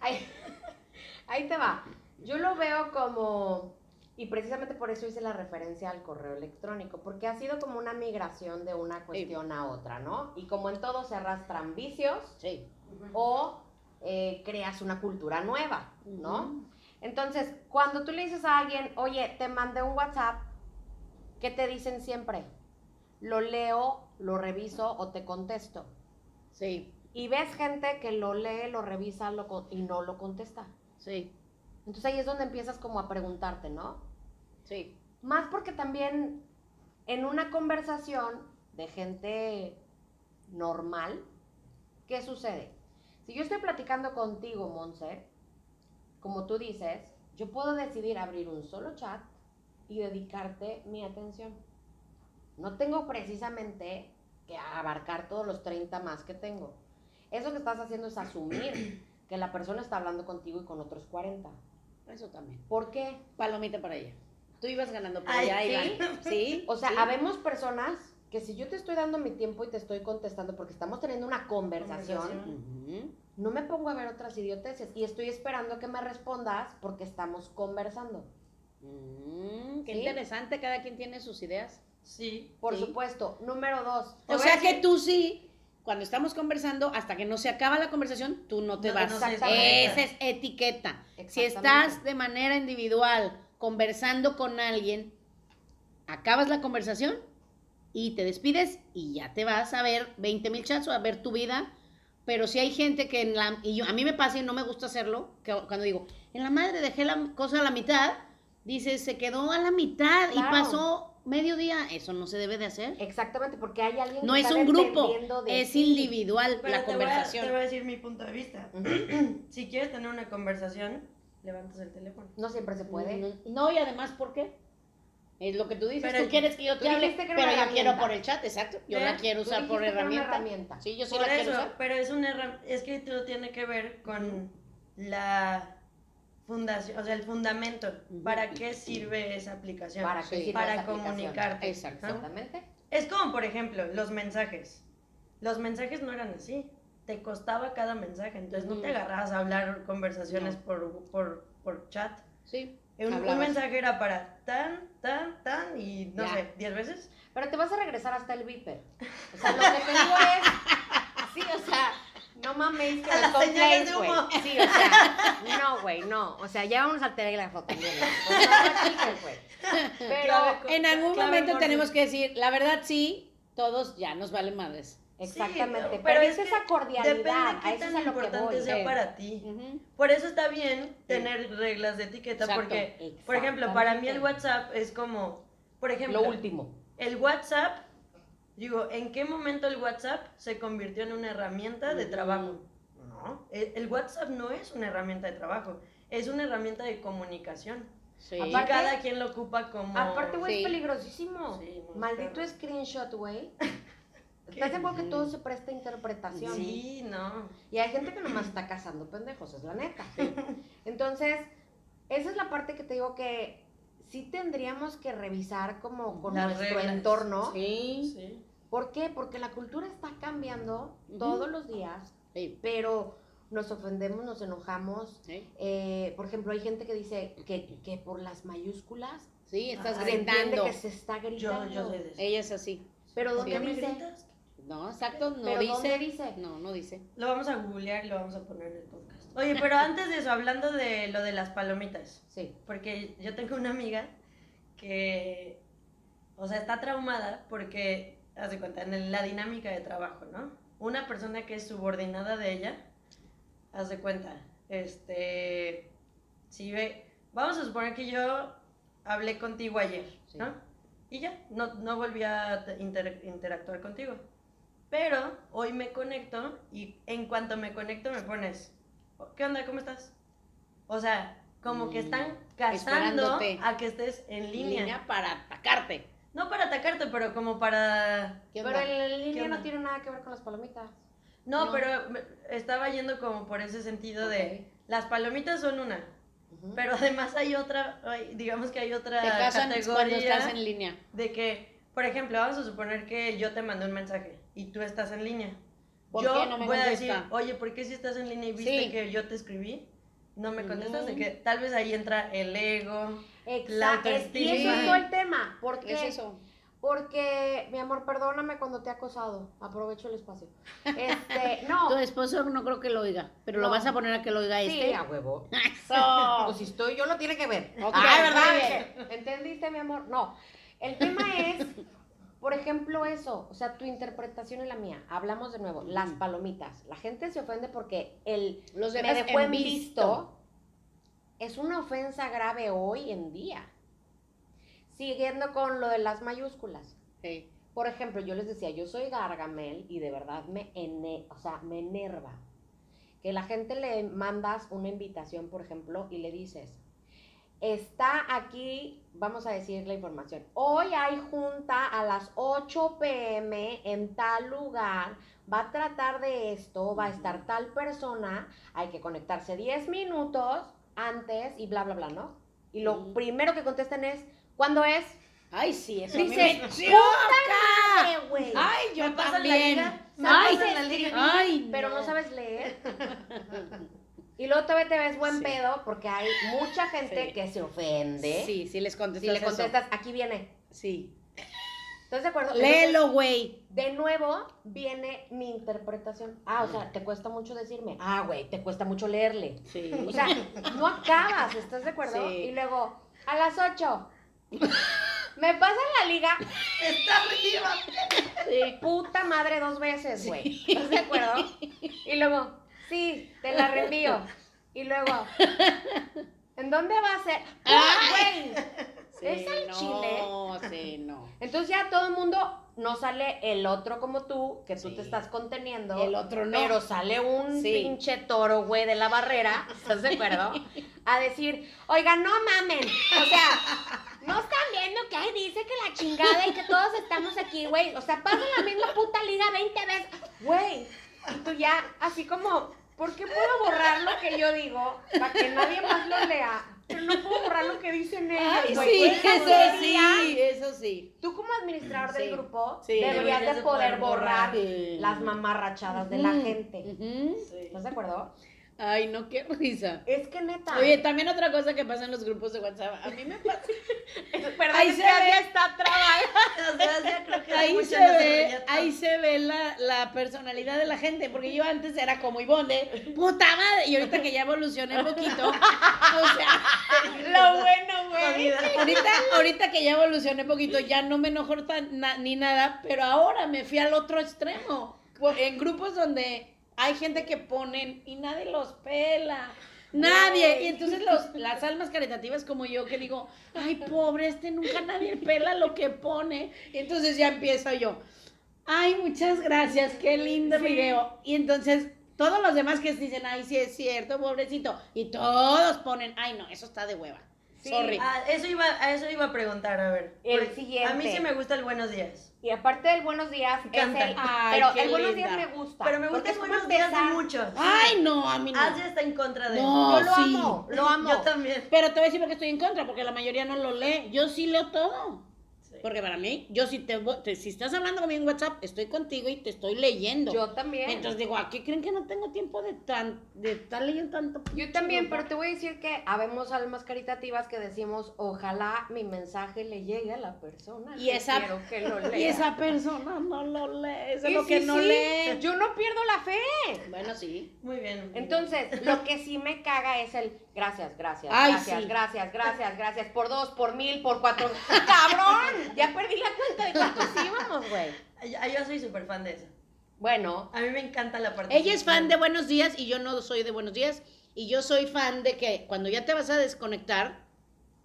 Ahí, [LAUGHS] ahí te va. Yo lo veo como, y precisamente por eso hice la referencia al correo electrónico, porque ha sido como una migración de una cuestión a otra, ¿no? Y como en todo se arrastran vicios Sí. o eh, creas una cultura nueva, ¿no? Entonces, cuando tú le dices a alguien, oye, te mandé un WhatsApp, ¿qué te dicen siempre? Lo leo, lo reviso o te contesto. Sí. Y ves gente que lo lee, lo revisa lo y no lo contesta. Sí. Entonces ahí es donde empiezas como a preguntarte, ¿no? Sí. Más porque también en una conversación de gente normal, ¿qué sucede? Si yo estoy platicando contigo, Monse, como tú dices, yo puedo decidir abrir un solo chat y dedicarte mi atención. No tengo precisamente que abarcar todos los 30 más que tengo. Eso que estás haciendo es asumir [CLEARS THROAT] que la persona está hablando contigo y con otros 40. Eso también. ¿Por qué? Palomita para allá. Tú ibas ganando por allá, ¿sí? Iván. [LAUGHS] Sí. O sea, sí. habemos personas que si yo te estoy dando mi tiempo y te estoy contestando porque estamos teniendo una conversación, no me pongo a ver otras idioteces y estoy esperando que me respondas porque estamos conversando. Mm, qué ¿Sí? interesante, cada quien tiene sus ideas. Sí. Por Sí. supuesto. Número dos. O sea que tú sí, cuando estamos conversando, hasta que no se acaba la conversación, tú no te No, vas. no. Esa es etiqueta. Si estás de manera individual conversando con alguien, acabas la conversación y te despides y ya te vas a ver 20 mil chats o a ver tu vida. Pero si hay gente que en la... Y yo, a mí me pasa y no me gusta hacerlo, que cuando digo, en la madre dejé la cosa a la mitad, Dice, se quedó a la mitad y pasó medio día. Eso no se debe de hacer. Exactamente, porque hay alguien No que es está un grupo, dependiendo de es ti. individual Pero la te voy a- conversación. te voy a decir mi punto de vista. [CLEARS THROAT] Si quieres tener una conversación, levantas el teléfono. No siempre se puede. No, y además, ¿por qué? Es lo que tú dices, Pero tú quieres que yo te hable, pero yo quiero herramienta. por el chat, exacto. Yo ¿Eh? la quiero usar por herramienta. herramienta. Sí, yo sí Por la quiero eso, usar. pero es una herram- es que todo tiene que ver con la fundación, o sea, el fundamento. ¿Para qué sirve esa aplicación? ¿Para qué sirve Para esa aplicación? comunicarte. ¿no? Exactamente. Es como, por ejemplo, los mensajes. Los mensajes no eran así. Te costaba cada mensaje, entonces no te agarrabas a hablar conversaciones No. por, por, por chat. Sí. Un, un mensaje era para tan, tan, tan y no Ya. sé, 10 veces. Pero te vas a regresar hasta el viper. O sea, lo que te digo es. Sí, o sea, no mames que A las señales de. Sí, o sea, no, güey, no. O sea, ya vamos al telégrafo también. ¿no? O sea, no practiques, güey. Pero. Clave- En algún momento tenemos que decir, la verdad sí, todos ya nos valen madres. Exactamente. Sí, pero es esa cordialidad. Depende a qué eso es tan a importante voy. sea Sí. para ti. Por eso está bien tener reglas de etiqueta, Exacto. porque, por ejemplo, para mí el. WhatsApp es como, por ejemplo, Lo último. el WhatsApp, digo, ¿en qué momento el WhatsApp se convirtió en una herramienta de Ujú. trabajo? No, el, el WhatsApp no es una herramienta de trabajo, es una herramienta de comunicación. Sí. Y Aparte- cada quien lo ocupa como... Aparte, güey, Sí. es peligrosísimo. Sí, Maldito claro. screenshot, güey. [LAUGHS] ¿Estás de acuerdo que todo se presta a interpretación? Sí, no. Y hay gente que nomás está cazando pendejos, es la neta. Entonces, esa es la parte que te digo que sí tendríamos que revisar como con Las nuestro reglas. entorno. Sí. Sí. ¿Por qué? Porque la cultura está cambiando todos los días, Sí. pero nos ofendemos, nos enojamos. Sí. Eh, por ejemplo, hay gente que dice que, que por las mayúsculas Sí, estás Ah, se gritando. que se está gritando. yo. Ella es así. Pero ¿Por ¿dónde qué me dice? gritas? No, exacto, no ¿Pero dice. dónde dice? No, no dice. Lo vamos a googlear y lo vamos a poner en el podcast. Oye, pero antes de eso, hablando de lo de las palomitas, Sí. porque yo tengo una amiga que, o sea, está traumada porque, haz de cuenta, en la dinámica de trabajo, ¿no? Una persona que es subordinada de ella, haz de cuenta, este, si ve, vamos a suponer que yo hablé contigo ayer, Sí. ¿no? Y ya, no, no volví a te- inter- interactuar contigo. Pero hoy me conecto y en cuanto me conecto me pones, ¿qué onda? ¿Cómo estás? O sea, como que Mm, están cazando esperándote. a que estés en línea. para atacarte. No para atacarte, pero como para... ¿Qué Pero el línea no tiene nada que ver con las palomitas. No, No. pero estaba yendo como por ese sentido de... Las palomitas son una, pero además hay otra, digamos que hay otra Te casan cuando categoría estás en línea. de que, por ejemplo, vamos a suponer que yo te mandé un mensaje y tú estás en línea. ¿Por yo qué no me voy a contesta? decir, oye, ¿por qué si estás en línea y viste Sí. que yo te escribí? No me contestas, de Ujú. que tal vez ahí entra el ego. La Exacto. es- Y eso es todo el tema. ¿Por qué? Es eso. Porque, mi amor, perdóname cuando te he acosado. Aprovecho el espacio. Este, [LAUGHS] no. Tu esposo no creo que lo oiga, pero lo vas a poner a que lo oiga Sí, este. a huevo. [LAUGHS] Eso. Pues si estoy yo, lo tiene que ver. Ok, Ay, ¿verdad? [LAUGHS] ¿Entendiste, mi amor? No. El tema es, por ejemplo, eso. O sea, tu interpretación y la mía. Hablamos de nuevo. Las palomitas. La gente se ofende porque el Los me dejó en en visto. visto es una ofensa grave hoy en día. Siguiendo con lo de las mayúsculas. Sí. Por ejemplo, yo les decía, yo soy Gargamel y de verdad me, ene- o sea, me enerva que la gente le mandas una invitación, por ejemplo, y le dices, está aquí, vamos a decir la información, hoy hay junta a las 8 pm en tal lugar, va a tratar de esto, va a estar tal persona, hay que conectarse 10 minutos antes y bla, bla, bla, ¿no? Y lo Mm. primero que contestan es, ¿cuándo es? Ay, sí, eso me "Puta choca. madre, güey! Ay, yo ¿Me pasan la también. liga? ¿Me Ay, pasan la liga? ay, pero no sabes leer. [LAUGHS] Y luego todavía te ves buen Sí. pedo porque hay mucha gente Sí. que se ofende. Sí, sí les Si contestas le eso. contestas, aquí viene. Sí. ¿Estás de acuerdo? Léelo, güey. de nuevo viene mi interpretación. Ah, o sea, te cuesta mucho decirme. Ah, güey, te cuesta mucho leerle. Sí. O sea, no acabas, ¿estás de acuerdo? Sí. Y luego, a las 8. ¿Me pasan la liga? Está arriba. sí. Puta madre dos veces, güey. ¿Estás de acuerdo? Y luego, sí, te la reenvío. Y luego, ¿En dónde va a ser? Ay. Güey. Sí, Es al no, chile. sí, no. [LAUGHS] Entonces ya todo el mundo no sale el otro como tú, que tú Sí. te estás conteniendo. El otro no. Pero sale un Sí. pinche toro, güey, de la barrera, [LAUGHS] ¿estás de acuerdo? A decir, oiga, no mamen. O sea, no están viendo que ahí dice que la chingada y que todos estamos aquí, güey. O sea, pasan la misma puta liga 20 veces. Güey, y tú ya, así como, ¿por qué puedo borrar lo que yo digo para que nadie más lo lea? Pero no puedo borrar lo que dicen ellos, Ay, güey. sí, eso sí, eso sí. Tú como administrador Sí. del grupo Sí. deberías de de poder poder borrar borrar. Sí. las mamarrachadas de la gente. ujú. Sí. ¿Estás de acuerdo? Ay, no, qué risa. Es que neta. Oye, también otra cosa que pasa en los grupos de WhatsApp. A mí me pasa. [LAUGHS] perdón, ahí se ve. está trabada. [LAUGHS] Ahí se ve, ahí se ve la, la personalidad de la gente, porque yo antes era como Ivonne, puta madre, y ahorita que ya evolucioné un poquito, o sea, [LAUGHS] Lo bueno, güey. Ahorita, ahorita que ya evolucioné un poquito, ya no me enojo tan, na- ni nada, pero ahora me fui al otro extremo, en grupos donde hay gente que ponen y nadie los pela. Nadie, y entonces los, las almas caritativas como yo que digo, ay pobre, este nunca nadie pela lo que pone, y entonces ya empiezo yo, ay muchas gracias, qué lindo video, y entonces todos los demás que dicen, ay sí es cierto, pobrecito, y todos ponen, ay no, eso está de hueva, Sí, sorry. Eso iba, a eso iba a preguntar, a ver. El siguiente. A mí sí me gusta el buenos días. Y aparte del buenos días, es el. Ay, pero qué el buenos linda. días me gusta. Pero me gusta es el buenos días de muchos. Ay no, a mí no. Asia está en contra de No. Yo lo sí. amo, lo amo. [LAUGHS] Yo también. Pero te voy a decir porque estoy en contra, porque la mayoría no lo lee. Yo sí leo todo. Porque para mí, yo si te, te- si estás hablando conmigo en WhatsApp, estoy contigo y te estoy leyendo. Yo también. Entonces digo, ¿a qué creen que no tengo tiempo de tan de estar leyendo tanto? Yo también, pero te voy a decir que habemos almas caritativas que decimos, ojalá mi mensaje le llegue a la persona. Y que esa- quiero que lo [LAUGHS] lea. Y esa persona no lo lee, eso es lo que sí, no sí, lee. Yo no pierdo la fe. Bueno, sí. Muy bien. muy bien. Entonces, lo que sí me caga es el gracias, gracias, Ay, gracias, sí. gracias, gracias, gracias, por dos, por mil, por cuatro. [LAUGHS] ¡Cabrón! Ya perdí la cuenta de cuántos [LAUGHS] íbamos, güey. Ah, Yo soy súper fan de eso. Bueno, A mí me encanta la parte. Ella es fan de Buenos Días y yo no soy de Buenos Días. Y yo soy fan de que cuando ya te vas a desconectar,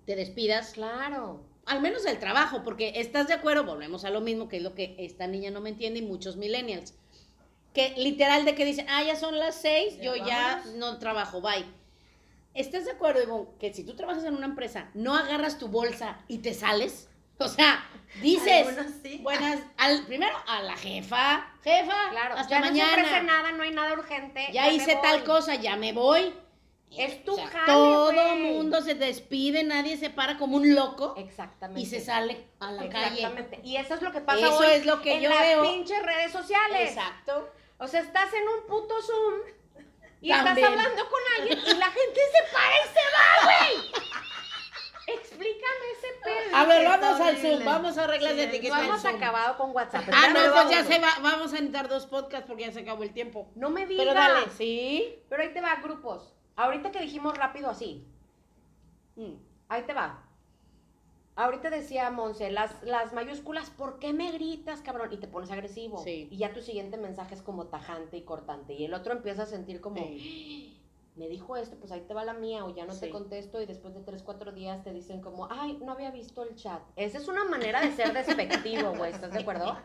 te despidas claro. al menos del trabajo, porque estás de acuerdo, volvemos a lo mismo, que es lo que esta niña no me entiende y muchos millennials. Que literal de que dicen, ah, ya son las seis, Ya yo ya no trabajo, bye. ¿Estás de acuerdo, Ivonne, que si tú trabajas en una empresa, no agarras tu bolsa y te sales? [LAUGHS] O sea, dices, sí. buenas, al, primero a la jefa, jefa, Claro, hasta ya no se ofrece mañana. nada, no hay nada urgente. ya hice tal cosa, ya me voy. Es tu O sea, jale, Todo güey. mundo se despide, nadie se para como un loco Exactamente. y se sale a la calle. Exactamente. Y eso es lo que pasa Eso hoy es lo que en yo las veo. pinches redes sociales. Exacto. O sea, estás en un puto Zoom y También. estás hablando con alguien y la gente se para y se va, güey. [LAUGHS] Explícame ese pedo. A ver, vamos al. Zoom, vamos a reglas Sí, etiqueta del hemos Zoom. acabado con WhatsApp. Ah, no, pues ya se va, vamos a necesitar dos podcasts porque ya se acabó el tiempo. No me digas. Pero dale, ¿sí? Pero ahí te va, grupos. Ahorita que dijimos rápido así, Mm. ahí te va. Ahorita decía Monse, las, las mayúsculas, ¿por qué me gritas, cabrón? Y te pones agresivo. Sí. Y ya tu siguiente mensaje es como tajante y cortante. Y el otro empieza a sentir como, Sí. Me dijo esto, pues ahí te va la mía, o ya no te contesto. Y después de tres, cuatro días te dicen como, ay, no había visto el chat. Esa es una manera de ser despectivo, güey. ¿Estás de acuerdo?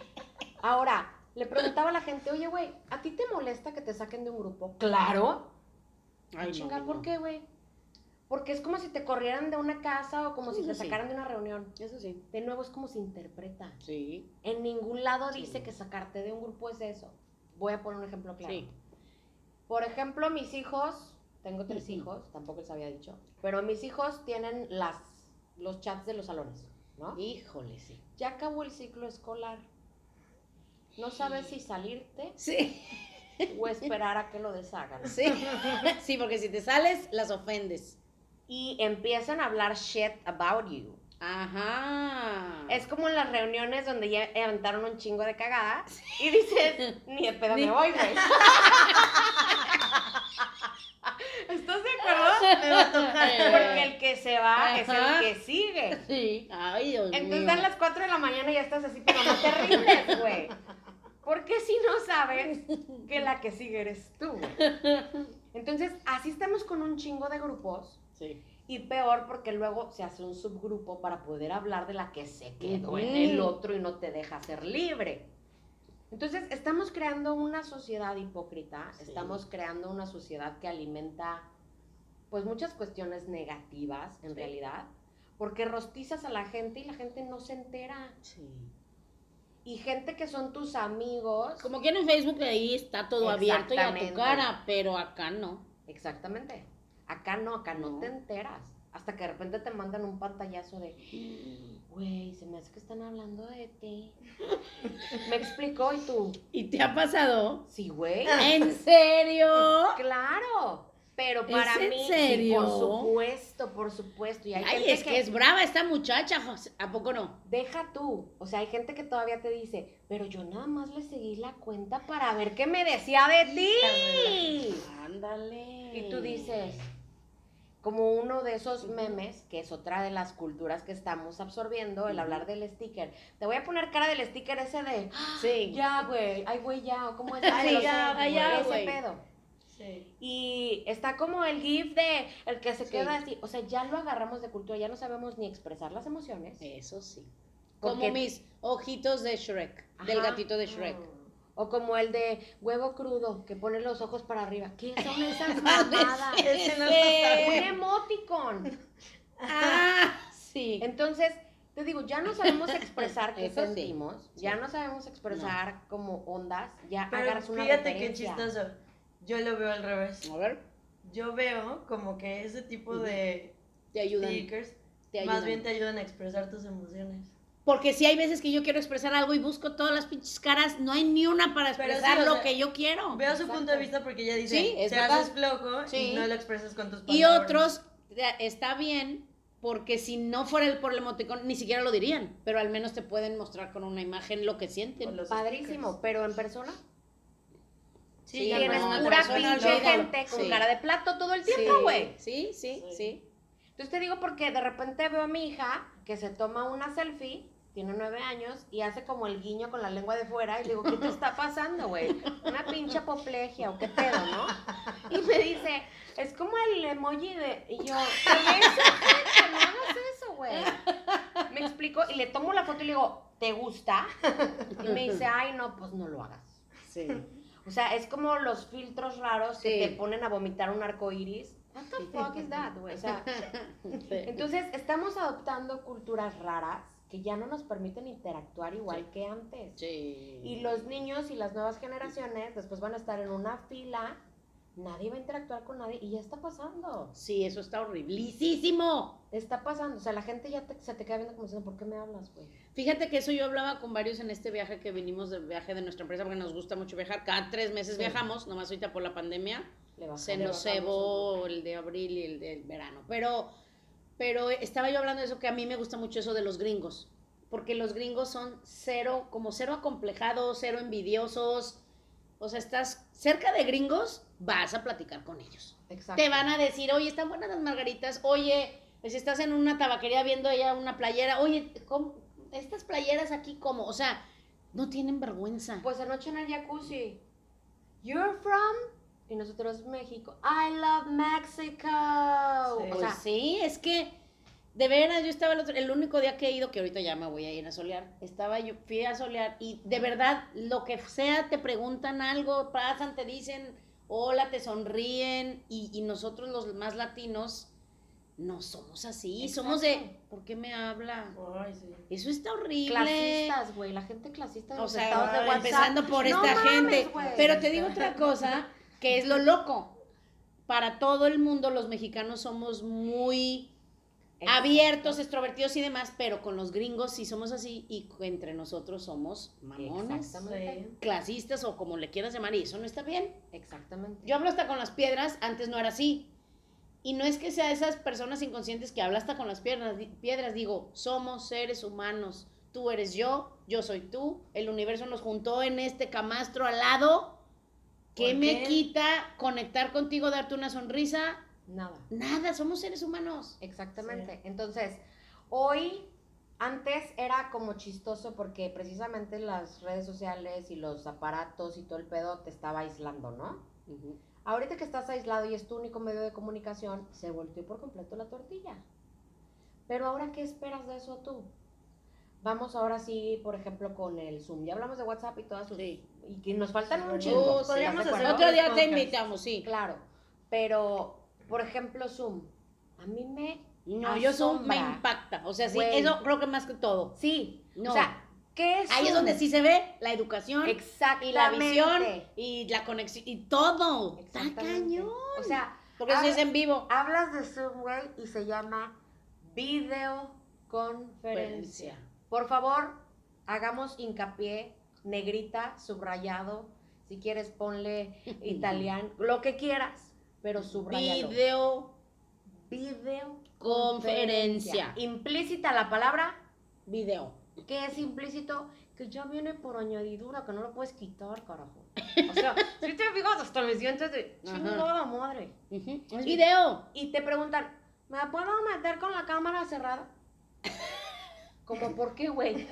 [LAUGHS] Ahora, le preguntaba a la gente, oye, güey, ¿a ti te molesta que te saquen de un grupo? Claro. Ay, no, Chinga, no, ¿por qué, güey? Porque es como si te corrieran de una casa o como si te sí. sacaran de una reunión. Eso sí. De nuevo es como se interpreta. Sí. En ningún lado Sí. dice que sacarte de un grupo es eso. Voy a poner un ejemplo claro. Sí. Por ejemplo, mis hijos, tengo tres hijos, tampoco les había dicho, pero mis hijos tienen las, los chats de los salones, ¿no? Híjole, sí. Ya acabó el ciclo escolar. No sabes si salirte Sí. o esperar a que lo deshagan. Sí. Sí, porque si te sales, las ofendes. Y empiezan a hablar shit about you. Ajá. Es como en las reuniones donde ya aventaron un chingo de cagadas y dices, ni de pedo me voy, güey. [LAUGHS] ¿Estás de acuerdo? Me va a tocar. Porque el que se va es el que sigue. Sí. Ay, Dios Entonces mío. dan las 4 de la mañana y ya estás así, pero no te rindes, güey. Porque si no sabes que la que sigue eres tú, güey. Entonces, así estamos con un chingo de grupos Sí. Y peor porque luego se hace un subgrupo para poder hablar de la que se quedó en el otro y no te deja ser libre. Entonces, estamos creando una sociedad hipócrita, Sí. estamos creando una sociedad que alimenta pues muchas cuestiones negativas en Sí. realidad, porque rostizas a la gente y la gente no se entera. Sí. Y gente que son tus amigos, Como que en Facebook ahí está todo abierto y a tu cara, pero acá no. exactamente. Acá no, acá no, No. te enteras. Hasta que de repente te mandan un pantallazo de, güey, se me hace que están hablando de ti. [LAUGHS] me explicó y tú, ¿Y te ha pasado? sí, güey. ¿En [LAUGHS] serio? Claro. Pero ¿Es para en mí, sí, serio? por supuesto, por supuesto. Y hay Ay, gente es que es brava esta muchacha, José. ¿a poco no? Deja tú. O sea, hay gente que todavía te dice, pero yo nada más le seguí la cuenta para ver qué me decía de ti. Ándale. Y tú dices, como uno de esos memes, que es otra de las culturas que estamos absorbiendo, el hablar del sticker. Te voy a poner cara del sticker ese de, "Ah, Sí. ya, güey, ay, güey, ya, o cómo es Ay, ese? ya, ay, ya, ese güey. pedo. Sí. Y está como el gif de el que se Sí. queda así. O sea, ya lo agarramos de cultura, ya no sabemos ni expresar las emociones. Eso sí. Porque- Como mis ojitos de Shrek, del gatito de Shrek. O como el de huevo crudo, que pone los ojos para arriba. ¿Qué son esas [LAUGHS] mamadas? Ese no Un emoticon. Ah, sí. Entonces, te digo, ya no sabemos expresar qué [LAUGHS] Eso sí. sentimos, ya no sabemos expresar como ondas, ya Pero agarras una fíjate qué chistoso. Yo lo veo al revés. A ver, Yo veo como que ese tipo de te ayudan. stickers Te más bien te ayudan a expresar tus emociones. Porque si hay veces que yo quiero expresar algo y busco todas las pinches caras, no hay ni una para sí, expresar lo sea, que yo quiero. Veo su Exacto. punto de vista porque ella dice, Sí, es te verdad. haces flojo Sí. y no lo expresas con tus Y palabras. otros, ya, está bien, porque si no fuera el por el emoticón, ni siquiera lo dirían, pero al menos te pueden mostrar con una imagen lo que sienten. los Padrísimo, stickers. pero en persona Sí, Sí, tienes pura persona, pinche gente con Sí. cara de plato todo el tiempo, güey. Sí, sí, Sí. sí. Entonces te digo porque de repente veo a mi hija que se toma una selfie, tiene nueve años, y hace como el guiño con la lengua de fuera, y le digo, ¿qué te está pasando, güey? Una pinche apoplejia o qué pedo, ¿no? Y me dice, es como el emoji de, y yo, ¿qué es eso? No hagas eso, güey. Me explico, y le tomo la foto y le digo, ¿te gusta? Y me dice, ay, no, pues no lo hagas. Sí. O sea, es como los filtros raros que te ponen a vomitar un arco iris. What the fuck is that, güey? O sea, entonces estamos adoptando culturas raras que ya no nos permiten interactuar igual Sí. que antes. Sí. Y los niños y las nuevas generaciones después van a estar en una fila, nadie va a interactuar con nadie y ya está pasando. Sí, eso está horriblísimo. Está pasando, o sea, la gente ya te- se te queda viendo como diciendo, ¿por qué me hablas, güey? Fíjate que eso yo hablaba con varios en este viaje que vinimos de viaje de nuestra empresa porque nos gusta mucho viajar. Cada tres meses Sí. viajamos, nomás ahorita por la pandemia. Le bajamos. se nos cebó el de abril y el del verano. Pero, pero estaba yo hablando de eso que a mí me gusta mucho eso de los gringos. Porque los gringos son cero, como cero acomplejados, cero envidiosos. O sea, estás cerca de gringos, vas a platicar con ellos. Exacto. Te van a decir, oye, están buenas las margaritas. Oye, si estás en una tabaquería viendo ella una playera, oye, ¿cómo- estas playeras aquí, ¿cómo? O sea, no tienen vergüenza. Pues anoche en el jacuzzi. You're from y nosotros México. I love Mexico. Sí. O Pues sea, sí, es que de veras yo estaba el, otro- el único día que he ido, que ahorita ya me voy a ir a solear, estaba yo, fui a solear y de verdad lo que sea te preguntan algo, pasan, te dicen hola, te sonríen y, y nosotros los más latinos no somos así, somos de. ¿por qué me habla? Ay, sí. Eso está horrible. clasistas, güey, la gente clasista de O los sea, estados de ay, WhatsApp. empezando por No esta mames, gente. Pero te digo otra cosa, que es lo loco. Para todo el mundo los mexicanos somos muy Exacto. abiertos, extrovertidos y demás, pero con los gringos sí somos así y entre nosotros somos mamones, clasistas o como le quieras llamar y eso no está bien. Exactamente. Yo hablo hasta con las piedras, antes no era así. Y no es que sea esas personas inconscientes que habla hasta con las piedras, piedras, digo, somos seres humanos. Tú eres yo, yo soy tú, el universo nos juntó en este camastro al lado. ¿Qué ¿Por me qué? quita conectar contigo, darte una sonrisa? Nada. Nada, somos seres humanos. Exactamente. Entonces, hoy, antes era como chistoso porque precisamente las redes sociales y los aparatos y todo el pedo te estaba aislando, ¿no? Ahorita que estás aislado y es tu único medio de comunicación, se volteó por completo la tortilla. Pero ahora, ¿qué esperas de eso tú? Vamos ahora sí, por ejemplo, con el Zoom. Ya hablamos de WhatsApp y todas sus... Sí. Y que nos faltan un chingo. podríamos ¿estás de hacer acuerdo? Otro día te invitamos, sí. Claro, pero, por ejemplo, Zoom. A mí me... No, yo Zoom me impacta. O sea, sí, eso creo que más que todo. Sí, No. o sea, ¿qué es Ahí es donde sí se ve la educación y Exactamente. la visión y la conexión y todo. Está cañón. O sea, Porque si habla- es en vivo. hablas de Zoom, güey, y se llama videoconferencia. Por favor, hagamos hincapié, negrita, subrayado. Si quieres, ponle [LAUGHS] italiano, lo que quieras, pero subrayalo. Video, Videoconferencia. Conferencia. Implícita la palabra, video. ¿qué es implícito? Que ya viene por añadidura, que no lo puedes quitar, carajo. O sea, [LAUGHS] si te fijas, hasta me sientes de chingada madre. Es video. Y te preguntan, ¿me puedo meter con la cámara cerrada? [LAUGHS] Como, [LAUGHS] ¿por qué, güey?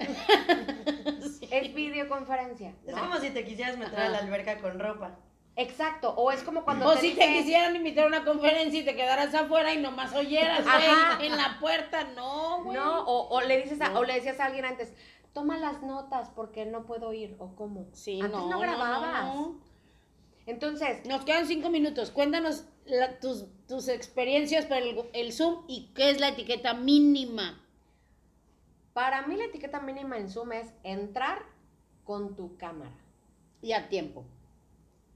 Es videoconferencia. Es ¿no? como si te quisieras meter a la alberca con ropa. Exacto, o es como cuando O te si te quisieran invitar a una conferencia y te quedaras afuera y nomás oyeras, Ajá. güey, en la puerta, no, güey. No, o, o le dices a- No. o le decías a alguien antes, toma las notas porque no puedo ir, o cómo. Sí, antes no, no, grababas. no. Entonces, Nos quedan cinco minutos. Cuéntanos la- tus, tus experiencias para el, el Zoom y qué es la etiqueta mínima. Para mí la etiqueta mínima en Zoom es entrar con tu cámara. Y a tiempo.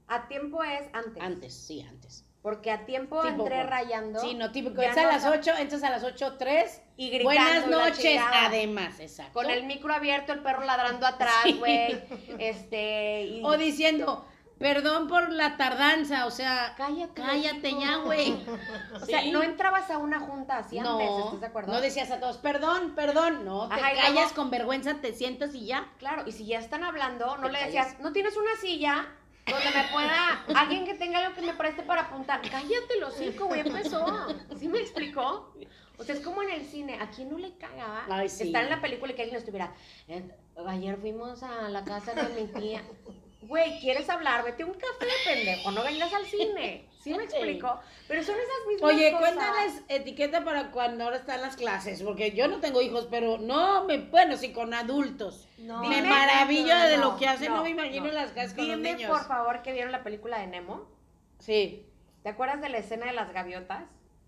A tiempo es antes. Antes, sí, antes. Porque a tiempo Tipo, entré rayando. Sí, no, típico. Es a no las sab- 8, entras a las 8.03. Y gritando. Buenas noches, además, exacto. Con el micro abierto, el perro ladrando atrás, Sí. güey. Este. y- O diciendo, perdón por la tardanza, o sea, cállate. cállate ya, güey. [LAUGHS] O sea, no entrabas a una junta así antes, No, ¿estás de acuerdo? no decías a todos, perdón, perdón, no, te Ajá, callas luego- con vergüenza, te sientas y ya. Claro, y si ya están hablando, no le decías, no tienes una silla donde me pueda, [LAUGHS] alguien que tenga algo que me preste para apuntar. Cállate los cinco, güey, empezó. ¿Sí me explicó? O sea, es como en el cine, ¿a quién no le cagaba Ay, sí. estar en la película y que alguien estuviera, "Eh, ayer fuimos a la casa de mi tía. Güey, ¿quieres hablar? Vete a un café, pendejo, no vengas al cine. ¿Sí me [LAUGHS] explicó? Pero son esas mismas Oye, cosas. cuéntales etiqueta para cuando ahora están las clases, porque yo no tengo hijos, pero no me, bueno, sí con adultos. No, me Dime- maravillo de lo que hacen, no, no, me imagino no. las clases con los Dime, niños. por favor, que vieron la película de Nemo. Sí. ¿Te acuerdas de la escena de las gaviotas?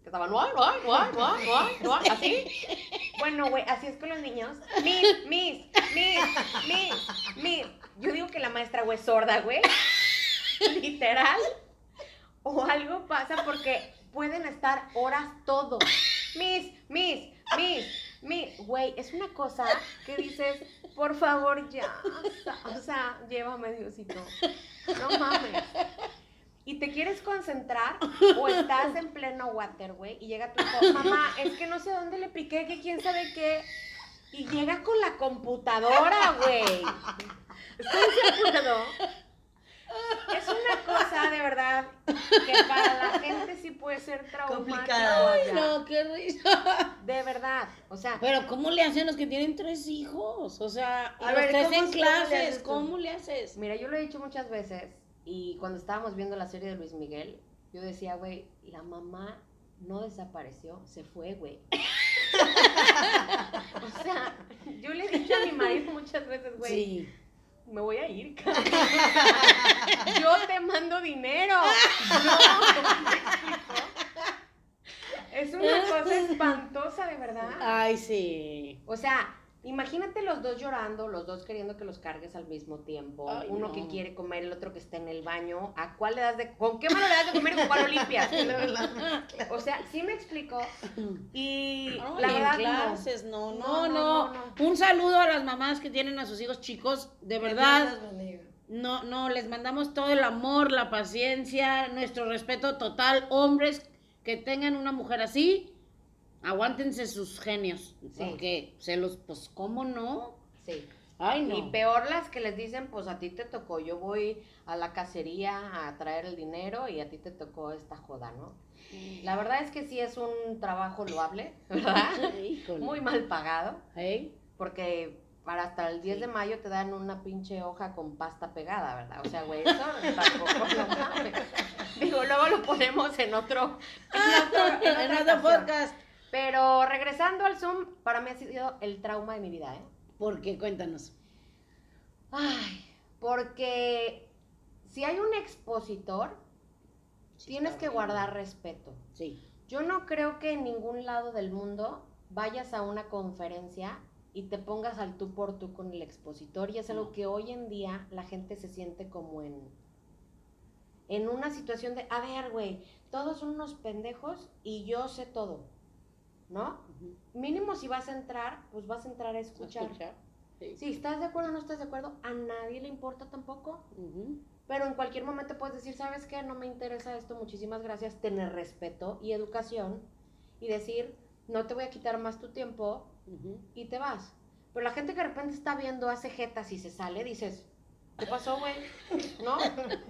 Que estaban, "Guay, guay, guay, guay, guay, guay", así. Bueno, güey, así es con los niños. Miss, miss, miss, miss, miss. Yo digo que la maestra, güey, es sorda, güey. [LAUGHS] Literal. O algo pasa porque pueden estar horas todos. Miss, miss, miss, miss. Güey, es una cosa que dices, por favor, ya. O sea, llévame, Diosito. No mames. Y te quieres concentrar o estás en pleno water, güey, y llega tu hijo, mamá, es que no sé dónde le piqué, que quién sabe qué. Y llega con la computadora, güey. ¿Estás de acuerdo? Es una cosa de verdad que para la gente sí puede ser traumática. Complicada. Ay, no, qué risa. De verdad. O sea, Pero ¿cómo le hacen los que tienen tres hijos? O sea, A los ver, tres ¿cómo- en cómo le clases? ¿cómo le haces? mira, yo lo he dicho muchas veces y cuando estábamos viendo la serie de Luis Miguel, yo decía, güey, la mamá no desapareció, se fue, güey. [LAUGHS] o sea, yo le he dicho a mi marido muchas veces, güey, Sí. me voy a ir. cara. [LAUGHS] Yo te mando dinero. No. [LAUGHS] Es una cosa espantosa, de verdad. Ay, sí. O sea, imagínate los dos llorando, los dos queriendo que los cargues al mismo tiempo. Ay, Uno no. que quiere comer, el otro que está en el baño. ¿A cuál le das de con qué mano le das de comer y con cuál lo limpias? [LAUGHS] O sea, sí me explico. Y No, la verdad no. clases, no No, no, no, Un saludo a las mamás que tienen a sus hijos chicos, de verdad. No, no, les mandamos todo el amor, la paciencia, nuestro respeto total. Hombres que tengan una mujer así, aguántense sus genios. Porque se los, pues, ¿cómo no? Sí. Ay, no. Y peor las que les dicen, pues a ti te tocó, yo voy a la cacería a traer el dinero y a ti te tocó esta joda, ¿no? La verdad es que sí es un trabajo loable, [LAUGHS] ¿verdad? Híjole. Muy mal pagado, ¿Eh? porque para hasta el 10 Sí. de mayo te dan una pinche hoja con pasta pegada, ¿verdad? O sea, güey, eso [LAUGHS] tampoco no. Digo, luego lo ponemos en otro, en otro, en otro podcast. Pero regresando al Zoom, para mí ha sido el trauma de mi vida, ¿eh? ¿Por qué? Cuéntanos. Ay, porque si hay un expositor, tienes que guardar respeto. Sí. Yo no creo que en ningún lado del mundo vayas a una conferencia y te pongas al tú por tú con el expositor y es algo No. que hoy en día la gente se siente como en en una situación de, a ver, güey, todos son unos pendejos y yo sé todo, ¿no? Mínimo si vas a entrar, pues vas a entrar a escuchar. Escuchar. Sí. Si estás de acuerdo o no estás de acuerdo, a nadie le importa tampoco. Pero en cualquier momento puedes decir, ¿sabes qué? No me interesa esto, muchísimas gracias. Tener respeto y educación y decir, no te voy a quitar más tu tiempo y te vas. Pero la gente que de repente está viendo, hace jetas y se sale, dices, ¿qué pasó, güey? ¿No?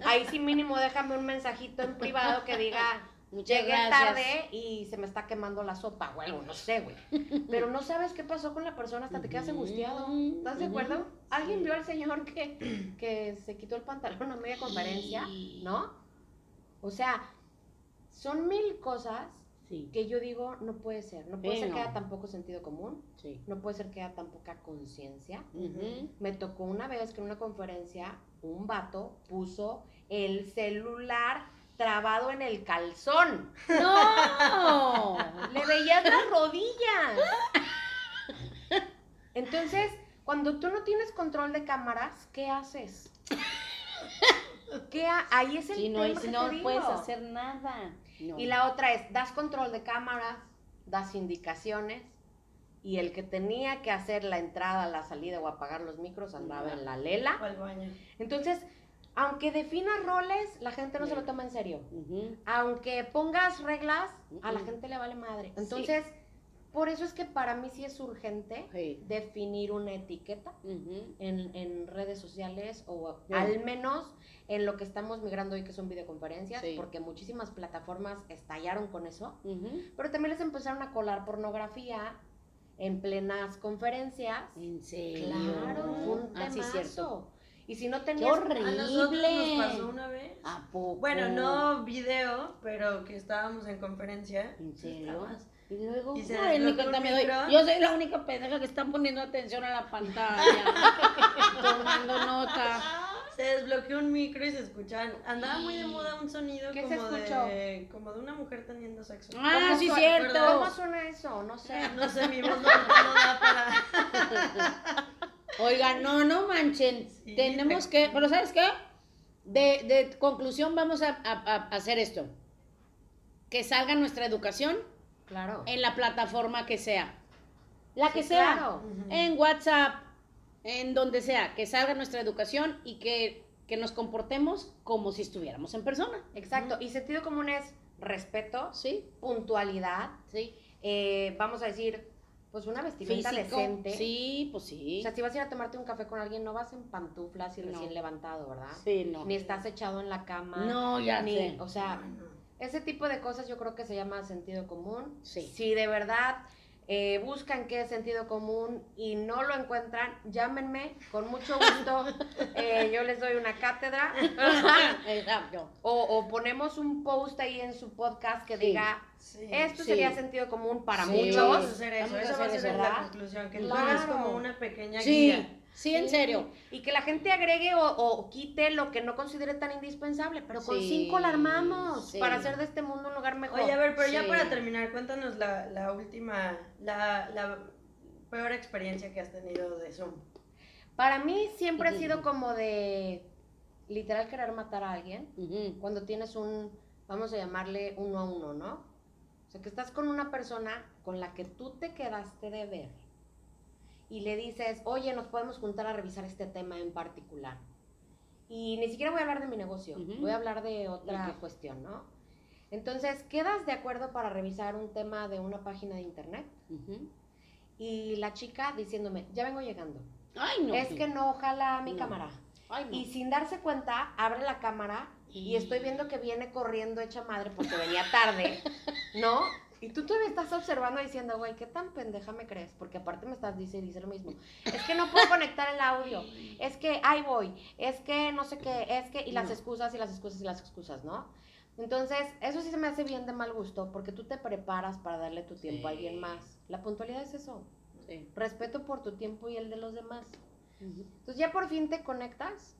Ahí sí mínimo déjame un mensajito en privado que diga, Muchas llegué gracias. tarde y se me está quemando la sopa, güey, no sé, güey. [LAUGHS] Pero no sabes qué pasó con la persona hasta te quedas angustiado. ¿Estás de acuerdo? ¿Alguien vio al señor que, que se quitó el pantalón a media conferencia? ¿No? O sea, son mil cosas Sí. que yo digo, no puede ser. No puede Sí, ser que haya tan poco sentido común. Sí. No puede ser que haya tan poca conciencia. Me tocó una vez que en una conferencia un vato puso el celular trabado en el calzón. ¡No! Le veías las rodillas. Entonces, cuando tú no tienes control de cámaras, ¿qué haces? ¿Qué ha- Ahí es el Sí, no, tema si que no te puedes hacer nada. No. Y la otra es, das control de cámaras, das indicaciones, y el que tenía que hacer la entrada, la salida o apagar los micros andaba en la lela. O al baño. Entonces, aunque definas roles, la gente no se lo toma en serio. Aunque pongas reglas, a la gente le vale madre. Entonces, por eso es que para mí sí es urgente Sí. definir una etiqueta en, en redes sociales o al menos en lo que estamos migrando hoy que son videoconferencias, Sí. porque muchísimas plataformas estallaron con eso, pero también les empezaron a colar pornografía en plenas conferencias. ¿En serio? Claro, fue un Ah, sí, cierto. Y si no ¡Qué tenías A nosotros horrible! nos pasó una vez. ¿A poco? Bueno, no video, pero que estábamos en conferencia. ¿En serio? Y luego, Y se ay, ni cuenta me doy. Yo soy la única pendeja que está poniendo atención a la pantalla. [LAUGHS] tomando nota. Se desbloqueó un micro y se escuchaban. Andaba muy de moda un sonido ¿Qué se como escuchó? de como de una mujer teniendo sexo. Ah, ¿Cómo sí, fue? cierto. ¿Cómo suena eso? No sé. No sé, mi voz no, no da para. [LAUGHS] Oigan, no, no manchen. Sí, Tenemos te- que, pero ¿sabes qué? De, de conclusión vamos a, a- a hacer esto. Que salga nuestra educación Claro. en la plataforma que sea. La que Sí, sea. claro. En WhatsApp, en donde sea. Que salga nuestra educación y que, que nos comportemos como si estuviéramos en persona. Exacto. Y sentido común es respeto, ¿Sí? puntualidad, Sí. eh, vamos a decir, pues una vestimenta Físico. decente. Sí, pues sí. O sea, si vas a ir a tomarte un café con alguien, no vas en pantuflas y No. recién levantado, ¿verdad? Sí, no. Ni estás echado en la cama. No, ya ni, sé. O sea, ese tipo de cosas yo creo que se llama sentido común. Sí. Si de verdad eh, buscan qué es sentido común y no lo encuentran, llámenme, con mucho gusto. [LAUGHS] eh, yo les doy una cátedra. [LAUGHS] Exacto. o, o ponemos un post ahí en su podcast que Sí. diga, Sí. esto Sí. sería sentido común para Sí. Vamos a muchos. hacer eso. Vamos a Esa va a ser eso, la ¿verdad? conclusión. Que tú Claro. hagas como una pequeña Sí, guía. Sí, en serio. Y que la gente agregue o, o quite lo que no considere tan indispensable, pero con Sí, cinco la armamos sí. para hacer de este mundo un lugar mejor. Oye, a ver, pero ya para terminar, cuéntanos la, la última, la, la peor experiencia que has tenido de Zoom. Para mí siempre ha sido como de literal querer matar a alguien cuando tienes un, vamos a llamarle uno a uno, ¿no? O sea, que estás con una persona con la que tú te quedaste de ver y le dices, oye, nos podemos juntar a revisar este tema en particular. Y ni siquiera voy a hablar de mi negocio, Ujú. voy a hablar de otra Ok. cuestión, ¿no? Entonces, quedas de acuerdo para revisar un tema de una página de internet Ujú. y la chica diciéndome, ya vengo llegando. Ay, no. es que no ojalá mi No. cámara. Ay, no. Y sin darse cuenta, abre la cámara y Y- estoy viendo que viene corriendo hecha madre porque venía tarde, ¿no? Y tú todavía estás observando diciendo, güey, ¿qué tan pendeja me crees? Porque aparte me estás dice dice lo mismo. Es que no puedo conectar el audio. Es que ahí voy. Es que no sé qué. Es que. Y las No. excusas y las excusas y las excusas, ¿no? Entonces, eso sí se me hace bien de mal gusto porque tú te preparas para darle tu tiempo a alguien más. La puntualidad es eso. Sí. Respeto por tu tiempo y el de los demás. Entonces ya por fin te conectas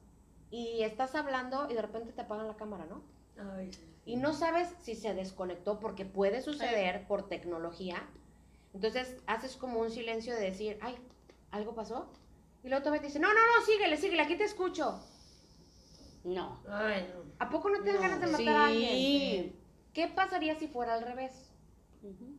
y estás hablando y de repente te apagan la cámara, ¿no? Ay, sí. Y no sabes si se desconectó porque puede suceder por tecnología. Entonces haces como un silencio de decir, ay, ¿algo pasó? Y luego te dice, no, no, no, síguele, síguele, aquí te escucho. No. Ay, no. ¿A poco no te dan No. ganas de matar a alguien? Sí. ¿Qué pasaría si fuera al revés? Ujú.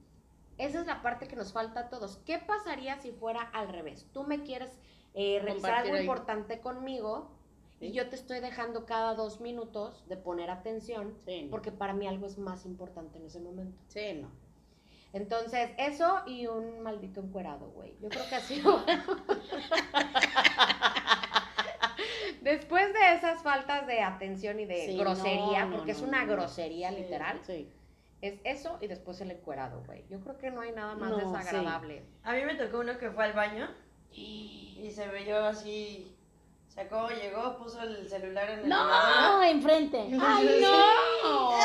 Esa es la parte que nos falta a todos. ¿Qué pasaría si fuera al revés? Tú me quieres eh, revisar algo ahí. importante conmigo y yo te estoy dejando cada dos minutos de poner atención Sí, no. porque para mí algo es más importante en ese momento. Sí, no. Entonces, eso y un maldito encuerado, güey. Yo creo que ha sido... [LAUGHS] Después de esas faltas de atención y de Sí, grosería, no, no, porque es una grosería Sí. literal, Sí. es eso y después el encuerado, güey. Yo creo que no hay nada más No, desagradable. A mí me tocó uno que fue al baño [GASPS] y se veía así. Sacó, llegó, puso el celular en el No, enfrente. ¡Ay, no!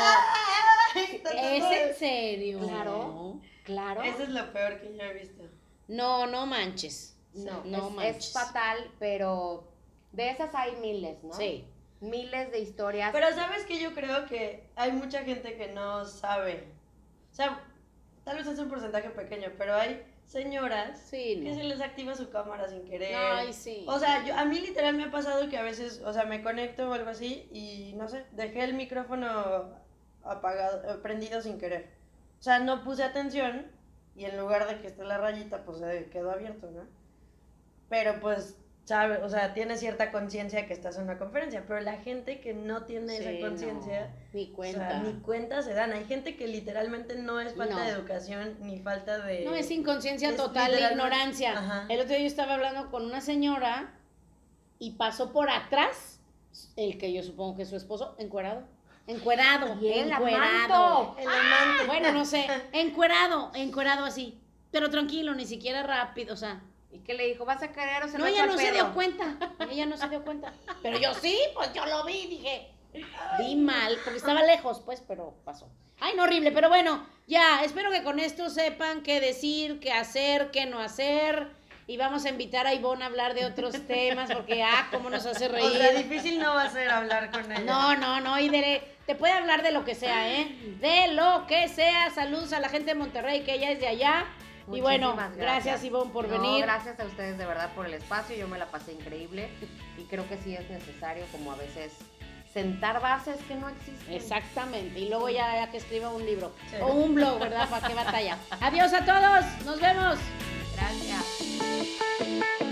[LAUGHS] ¿Es en serio? Claro. Claro. Eso es lo peor que yo he visto. No, no manches. No, no es, manches. es fatal, pero de esas hay miles, ¿no? Sí. Miles de historias. Pero sabes que yo creo que hay mucha gente que no sabe. O sea, tal vez es un porcentaje pequeño, pero hay señoras Sí, que se les activa su cámara sin querer. Ay, sí. O sea, yo, a mí literal me ha pasado que a veces, o sea, me conecto o algo así y no sé, dejé el micrófono apagado, eh, prendido sin querer. O sea, no puse atención y en lugar de que esté la rayita, pues se quedó abierto, ¿no? Pero pues, sabe, o sea, tiene cierta conciencia que estás en una conferencia, pero la gente que no tiene Sí, esa conciencia, no, Ni o cuenta. sea, ni cuenta se dan. Hay gente que literalmente no es falta No. de educación ni falta de... No, es inconsciencia es total, de ignorancia. Ajá. El otro día yo estaba hablando con una señora y pasó por atrás, el que yo supongo que es su esposo, encuerado. Encuerado, Y el encuerado. amanto. El amante. Bueno, no sé, encuerado, encuerado así. Pero tranquilo, ni siquiera rápido, o sea. ¿Y qué le dijo? ¿Vas a querer o se No, ella no se dio cuenta. [LAUGHS] Ella no se dio cuenta. Pero yo sí, pues yo lo vi, dije. Vi mal, porque estaba lejos, pues, pero pasó. Ay, no, horrible, pero bueno, ya, espero que con esto sepan qué decir, qué hacer, qué no hacer. Y vamos a invitar a Ivonne a hablar de otros [LAUGHS] temas, porque, ah, cómo nos hace O sea, reír. difícil no va a ser hablar con ella. No, no, no, y de- te puede hablar de lo que sea, ¿eh? De lo que sea. Saludos a la gente de Monterrey, que ella es de allá. Muchísimas y bueno, gracias, gracias Ivonne por venir. Gracias a ustedes de verdad por el espacio, yo me la pasé increíble y creo que sí es necesario como a veces sentar bases que no existen. Exactamente, y luego ya, que escriba un libro o un blog, ¿verdad? ¿Para qué batalla? Adiós a todos, nos vemos. Gracias.